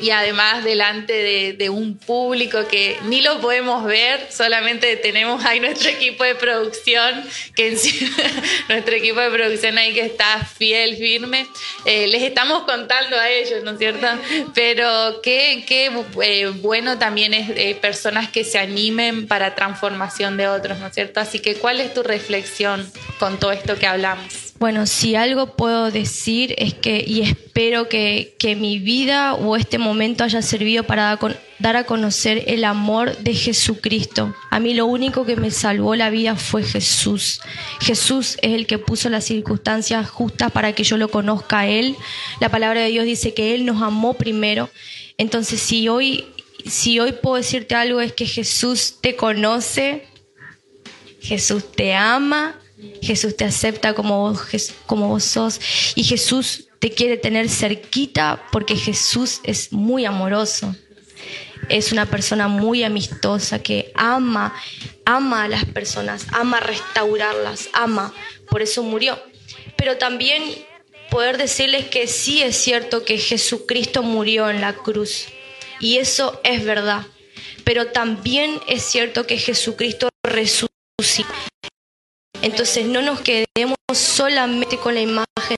Speaker 2: y además delante de, de un público que ni lo podemos ver, solamente tenemos ahí nuestro equipo de producción que nuestro equipo de producción ahí que está fiel, firme. Eh, les estamos contando a ellos, ¿no es cierto? Pero qué, qué eh, bueno también es eh, personas que se animen para transformación de otros, ¿no es cierto? Así que, ¿cuál es tu reflexión con todo esto que hablamos?
Speaker 3: Bueno, si algo puedo decir es que, y espero que, que mi vida o este momento haya servido para dar a conocer el amor de Jesucristo. A mí lo único que me salvó la vida fue Jesús. Jesús es el que puso las circunstancias justas para que yo lo conozca a Él. La palabra de Dios dice que Él nos amó primero. Entonces, si hoy, si hoy puedo decirte algo es que Jesús te conoce, Jesús te ama Jesús te acepta como vos, como vos sos y Jesús te quiere tener cerquita porque Jesús es muy amoroso. Es una persona muy amistosa que ama, ama a las personas, ama restaurarlas, ama. Por eso murió. Pero también poder decirles que sí es cierto que Jesucristo murió en la cruz. Y eso es verdad. Pero también es cierto que Jesucristo resucitó entonces no nos quedemos solamente con la imagen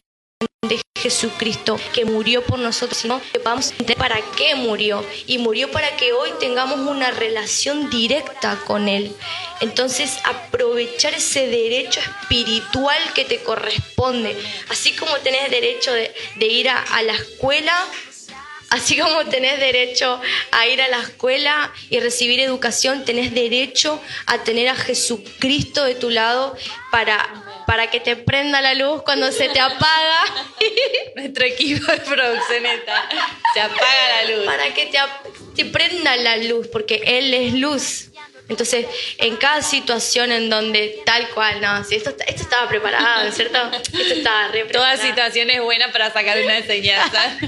Speaker 3: de Jesucristo que murió por nosotros, sino que vamos a entender para qué murió. Y murió para que hoy tengamos una relación directa con Él. Entonces aprovechar ese derecho espiritual que te corresponde. Así como tenés derecho de, ir a la escuela, Así como tenés derecho a ir a la escuela y recibir educación, tenés derecho a tener a Jesucristo de tu lado para, para que te prenda la luz cuando se te apaga.
Speaker 2: Nuestro equipo de producción está, se apaga la luz.
Speaker 3: Para que te, te prenda la luz, porque Él es luz. Entonces, en cada situación en donde tal cual, no, si esto, esto estaba preparado, ¿cierto? Esto estaba re
Speaker 2: Toda situación es buena para sacar una enseñanza.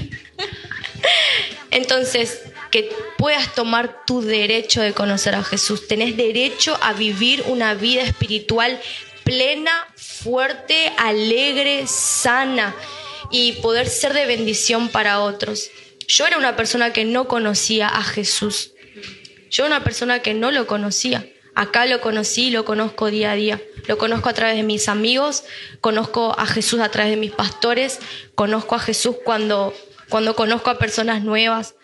Speaker 3: Entonces, que puedas tomar tu derecho de conocer a Jesús. Tenés derecho a vivir una vida espiritual plena, fuerte, alegre, sana y poder ser de bendición para otros. Yo era una persona que no conocía a Jesús. Yo era una persona que no lo conocía. Acá lo conocí, lo conozco día a día. Lo conozco a través de mis amigos, conozco a Jesús a través de mis pastores, conozco a Jesús cuando cuando conozco a personas nuevas,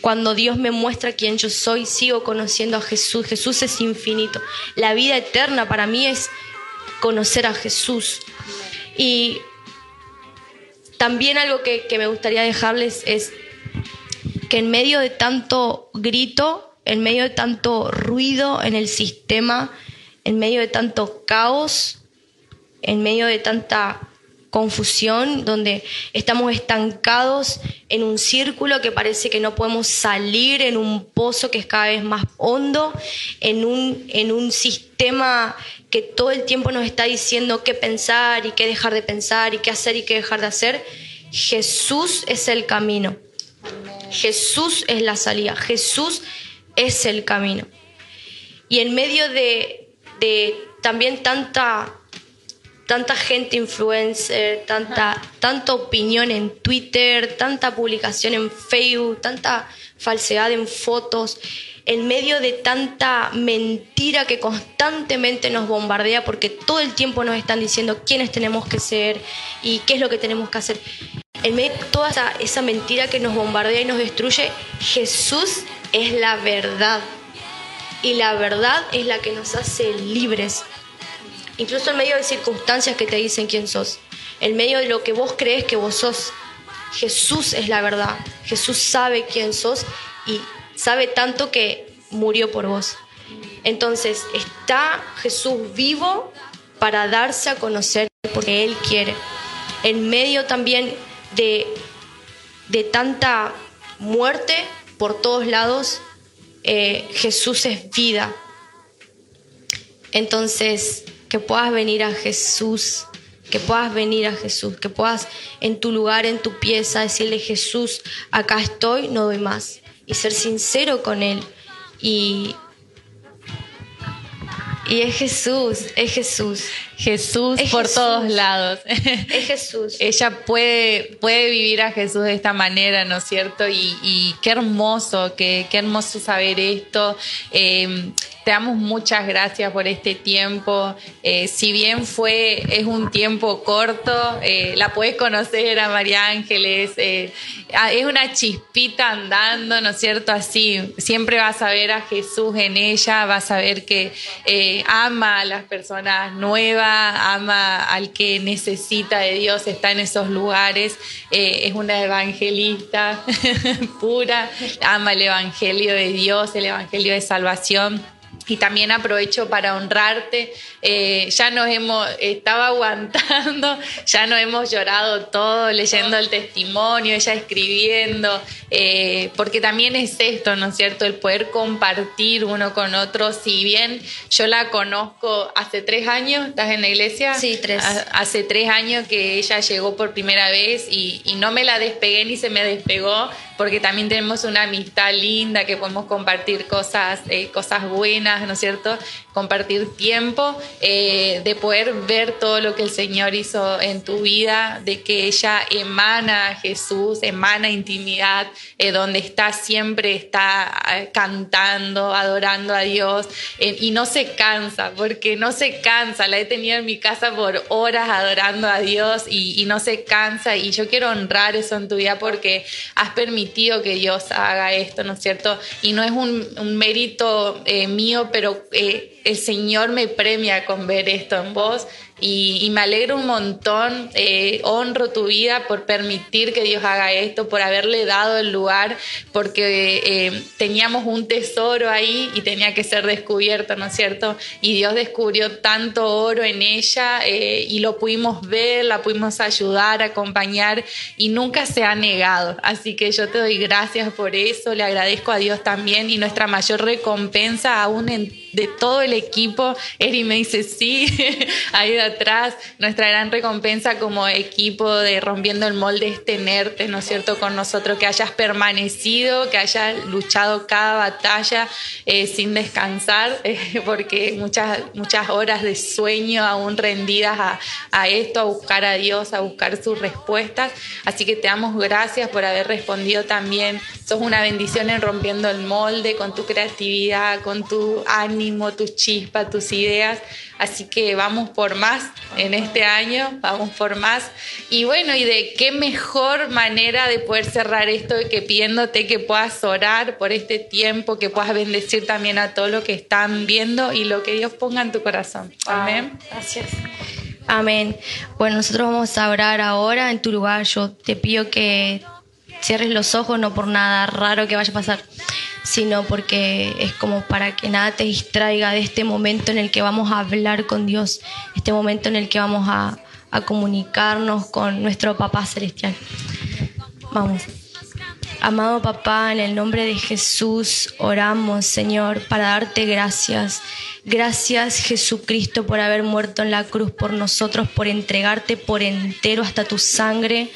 Speaker 3: cuando Dios me muestra quién yo soy, sigo conociendo a Jesús. Jesús es infinito. La vida eterna para mí es conocer a Jesús. Y también algo que, me gustaría dejarles es que en medio de tanto grito, en medio de tanto ruido en el sistema, en medio de tanto caos, en medio de tanta confusión, donde estamos estancados en un círculo que parece que no podemos salir, en un pozo que es cada vez más hondo, en un, en un sistema que todo el tiempo nos está diciendo qué pensar y qué dejar de pensar y qué hacer y qué dejar de hacer. Jesús es el camino. Jesús es la salida. Jesús es el camino. Y en medio de, de también tanta tanta gente influencer, tanta, tanta opinión en Twitter, tanta publicación en Facebook, tanta falsedad en fotos, en medio de tanta mentira que constantemente nos bombardea porque todo el tiempo nos están diciendo quiénes tenemos que ser y qué es lo que tenemos que hacer. En medio de toda esa, esa mentira que nos bombardea y nos destruye, Jesús es la verdad. Y la verdad es la que nos hace libres incluso en medio de circunstancias que te dicen quién sos, en medio de lo que vos crees que vos sos. Jesús es la verdad, Jesús sabe quién sos y sabe tanto que murió por vos. Entonces está Jesús vivo para darse a conocer porque Él quiere. En medio también de, de tanta muerte por todos lados, eh, Jesús es vida. Entonces, que puedas venir a Jesús, que puedas venir a Jesús, que puedas en tu lugar, en tu pieza, decirle Jesús, acá estoy, no doy más. Y ser sincero con Él. Y, y es Jesús, es Jesús.
Speaker 2: Jesús por todos lados.
Speaker 3: Es Jesús.
Speaker 2: Ella puede, puede vivir a Jesús de esta manera, ¿no es cierto? Y, qué hermoso, qué, qué hermoso saber esto. Eh, te damos muchas gracias por este tiempo. Eh, si bien fue, es un tiempo corto, eh, la puedes conocer a María Ángeles, eh, es una chispita andando, ¿no es cierto? Así, siempre vas a ver a Jesús en ella, vas a ver que ama a las personas nuevas, ama al que necesita de Dios, está en esos lugares, es una evangelista pura, ama el Evangelio de Dios, el Evangelio de salvación. Y también aprovecho para honrarte. Eh, ya nos hemos, estaba aguantando, ya nos hemos llorado todo, leyendo el testimonio, ella escribiendo, eh, porque también es esto, ¿no es cierto? El poder compartir uno con otro. Si bien yo la conozco hace tres años, ¿estás en la iglesia?
Speaker 3: Sí, tres.
Speaker 2: Hace tres años que ella llegó por primera vez y, y no me la despegué ni se me despegó porque también tenemos una amistad linda que podemos compartir cosas, eh, cosas buenas, ¿no es cierto? Compartir tiempo, eh, de poder ver todo lo que el Señor hizo en tu vida, de que ella emana Jesús, emana intimidad, eh, donde está siempre, está cantando, adorando a Dios y no se cansa, porque no se cansa, la he tenido en mi casa por horas adorando a Dios y, y no se cansa y yo quiero honrar eso en tu vida porque has permitido que Dios haga esto, ¿no es cierto? Y no es un, mérito eh, mío, pero eh, el Señor me premia con ver esto en vos y, me alegro un montón, eh, honro tu vida por permitir que Dios haga esto, por haberle dado el lugar, porque eh, teníamos un tesoro ahí y tenía que ser descubierto, ¿no es cierto? Y Dios descubrió tanto oro en ella eh, y lo pudimos ver, la pudimos ayudar, acompañar y nunca se ha negado. Así que yo te doy gracias por eso, le agradezco a Dios también y nuestra mayor recompensa aún de todo el equipo, Eri me dice sí, ahí atrás. Nuestra gran recompensa como equipo de Rompiendo el Molde es tenerte, ¿no es cierto?, con nosotros, que hayas permanecido, que hayas luchado cada batalla eh, sin descansar, eh, porque muchas, muchas horas de sueño aún rendidas a, a esto, a buscar a Dios, a buscar sus respuestas. Así que te damos gracias por haber respondido también. Sos una bendición en Rompiendo el Molde, con tu creatividad, con tu ánimo, tu chispa, tus ideas. Así que vamos por más en este año, vamos por más. Y bueno, y de qué mejor manera de poder cerrar esto que pidiéndote que puedas orar por este tiempo, que puedas bendecir también a todos los que están viendo y lo que Dios ponga en tu corazón. Amén.
Speaker 3: gracias. Amén. Bueno, nosotros vamos a orar ahora en tu lugar. Yo te pido que cierres los ojos, no por nada raro que vaya a pasar sino porque es como para que nada te distraiga de este momento en el que vamos a hablar con Dios, este momento en el que vamos a, a comunicarnos con nuestro Papá Celestial. Vamos. Amado papá, en el nombre de Jesús oramos, Señor, para darte gracias. Gracias, Jesucristo, por haber muerto en la cruz por nosotros, por entregarte por entero hasta tu sangre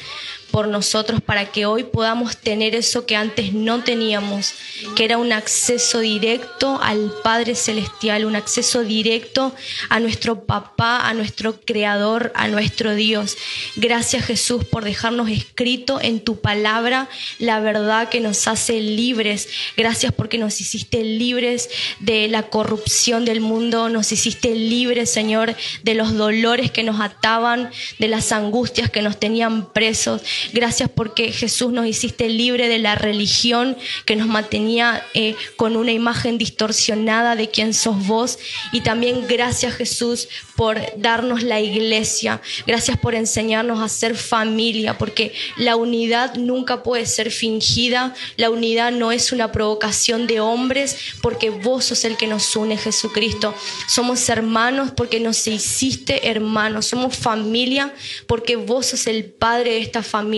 Speaker 3: por nosotros para que hoy podamos tener eso que antes no teníamos, que era un acceso directo al Padre Celestial, un acceso directo a nuestro papá, a nuestro Creador, a nuestro Dios. Gracias Jesús por dejarnos escrito en tu palabra la verdad que nos hace libres. Gracias porque nos hiciste libres de la corrupción del mundo, nos hiciste libres, Señor, de los dolores que nos ataban, de las angustias que nos tenían presos. Gracias porque Jesús nos hiciste libre de la religión que nos mantenía eh, con una imagen distorsionada de quién sos vos. Y también gracias Jesús por darnos la iglesia. Gracias por enseñarnos a ser familia, porque la unidad nunca puede ser fingida. La unidad no es una provocación de hombres, porque vos sos el que nos une, Jesucristo. Somos hermanos porque nos hiciste hermanos. Somos familia porque vos sos el padre de esta familia.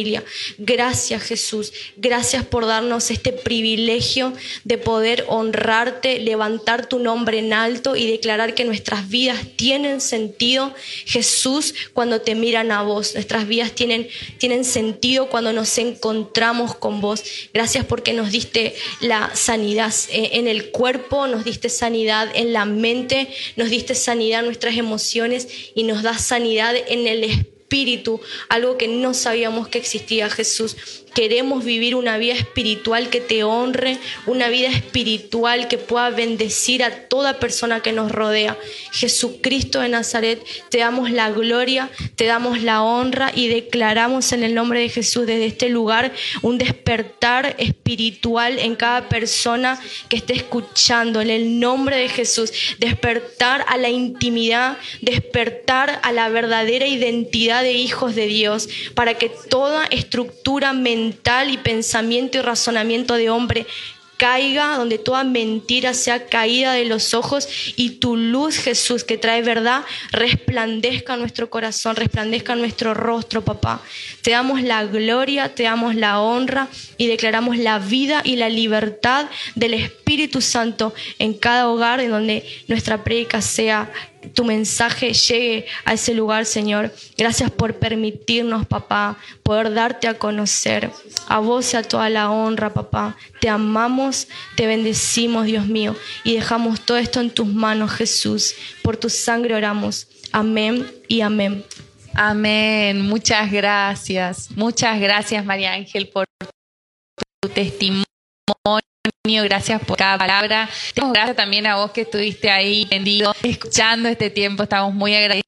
Speaker 3: Gracias, Jesús. Gracias por darnos este privilegio de poder honrarte, levantar tu nombre en alto y declarar que nuestras vidas tienen sentido, Jesús, cuando te miran a vos. Nuestras vidas tienen, tienen sentido cuando nos encontramos con vos. Gracias porque nos diste la sanidad eh, en el cuerpo, nos diste sanidad en la mente, nos diste sanidad en nuestras emociones y nos das sanidad en el espíritu, algo que no sabíamos que existía Jesús. Queremos vivir una vida espiritual que te honre, una vida espiritual que pueda bendecir a toda persona que nos rodea. Jesucristo de Nazaret, te damos la gloria, te damos la honra y declaramos en el nombre de Jesús desde este lugar un despertar espiritual en cada persona que esté escuchando. En el nombre de Jesús, despertar a la intimidad, despertar a la verdadera identidad de hijos de Dios, para que toda estructura mental y pensamiento y razonamiento de hombre caiga, donde toda mentira sea caída de los ojos y tu luz, Jesús, que trae verdad, resplandezca nuestro corazón, resplandezca nuestro rostro, papá. Te damos la gloria, te damos la honra y declaramos la vida y la libertad del Espíritu Santo en cada hogar en donde nuestra predica sea tu mensaje llegue a ese lugar, Señor. Gracias por permitirnos, papá, poder darte a conocer. A vos sea toda la honra, papá. Te amamos, te bendecimos, Dios mío, y dejamos todo esto en tus manos, Jesús. Por tu sangre oramos. Amén y amén.
Speaker 2: Amén. Muchas gracias. Muchas gracias, María Ángel, por tu testimonio Gracias por cada palabra. Gracias también a vos que estuviste ahí tendido, escuchando este tiempo. Estamos muy agradecidos.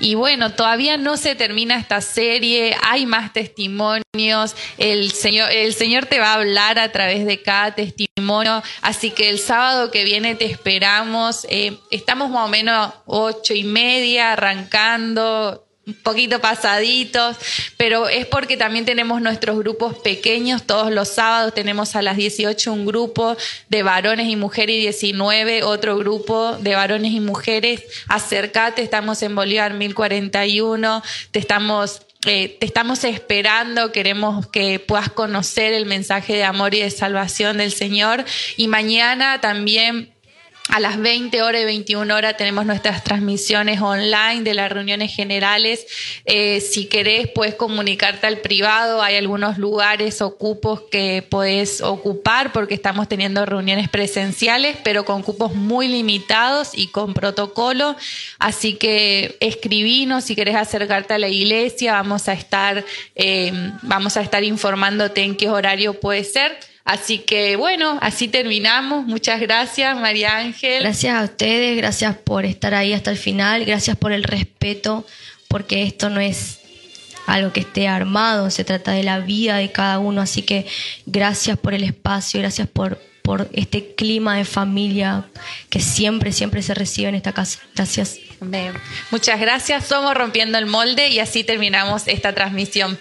Speaker 2: Y bueno, todavía no se termina esta serie, hay más testimonios, el Señor, el Señor te va a hablar a través de cada testimonio, así que el sábado que viene te esperamos, eh, estamos más o menos ocho y media arrancando, poquito pasaditos, pero es porque también tenemos nuestros grupos pequeños, todos los sábados tenemos a las 18 un grupo de varones y mujeres y 19 otro grupo de varones y mujeres. Acércate, estamos en Bolívar 1041, te estamos eh, te estamos esperando, queremos que puedas conocer el mensaje de amor y de salvación del Señor. Y mañana también a las 20 horas y 21 horas tenemos nuestras transmisiones online de las reuniones generales. Eh, si querés, puedes comunicarte al privado. Hay algunos lugares o cupos que puedes ocupar porque estamos teniendo reuniones presenciales, pero con cupos muy limitados y con protocolo. Así que escribinos si querés acercarte a la iglesia. Vamos a estar, eh, vamos a estar informándote en qué horario puede ser. Así que bueno, así terminamos. Muchas gracias, María Ángel.
Speaker 3: Gracias a ustedes, gracias por estar ahí hasta el final, gracias por el respeto, porque esto no es algo que esté armado, se trata de la vida de cada uno, así que gracias por el espacio, gracias por, por este clima de familia que siempre, siempre se recibe en esta casa. Gracias.
Speaker 2: Muchas gracias. Somos Rompiendo el Molde y así terminamos esta transmisión.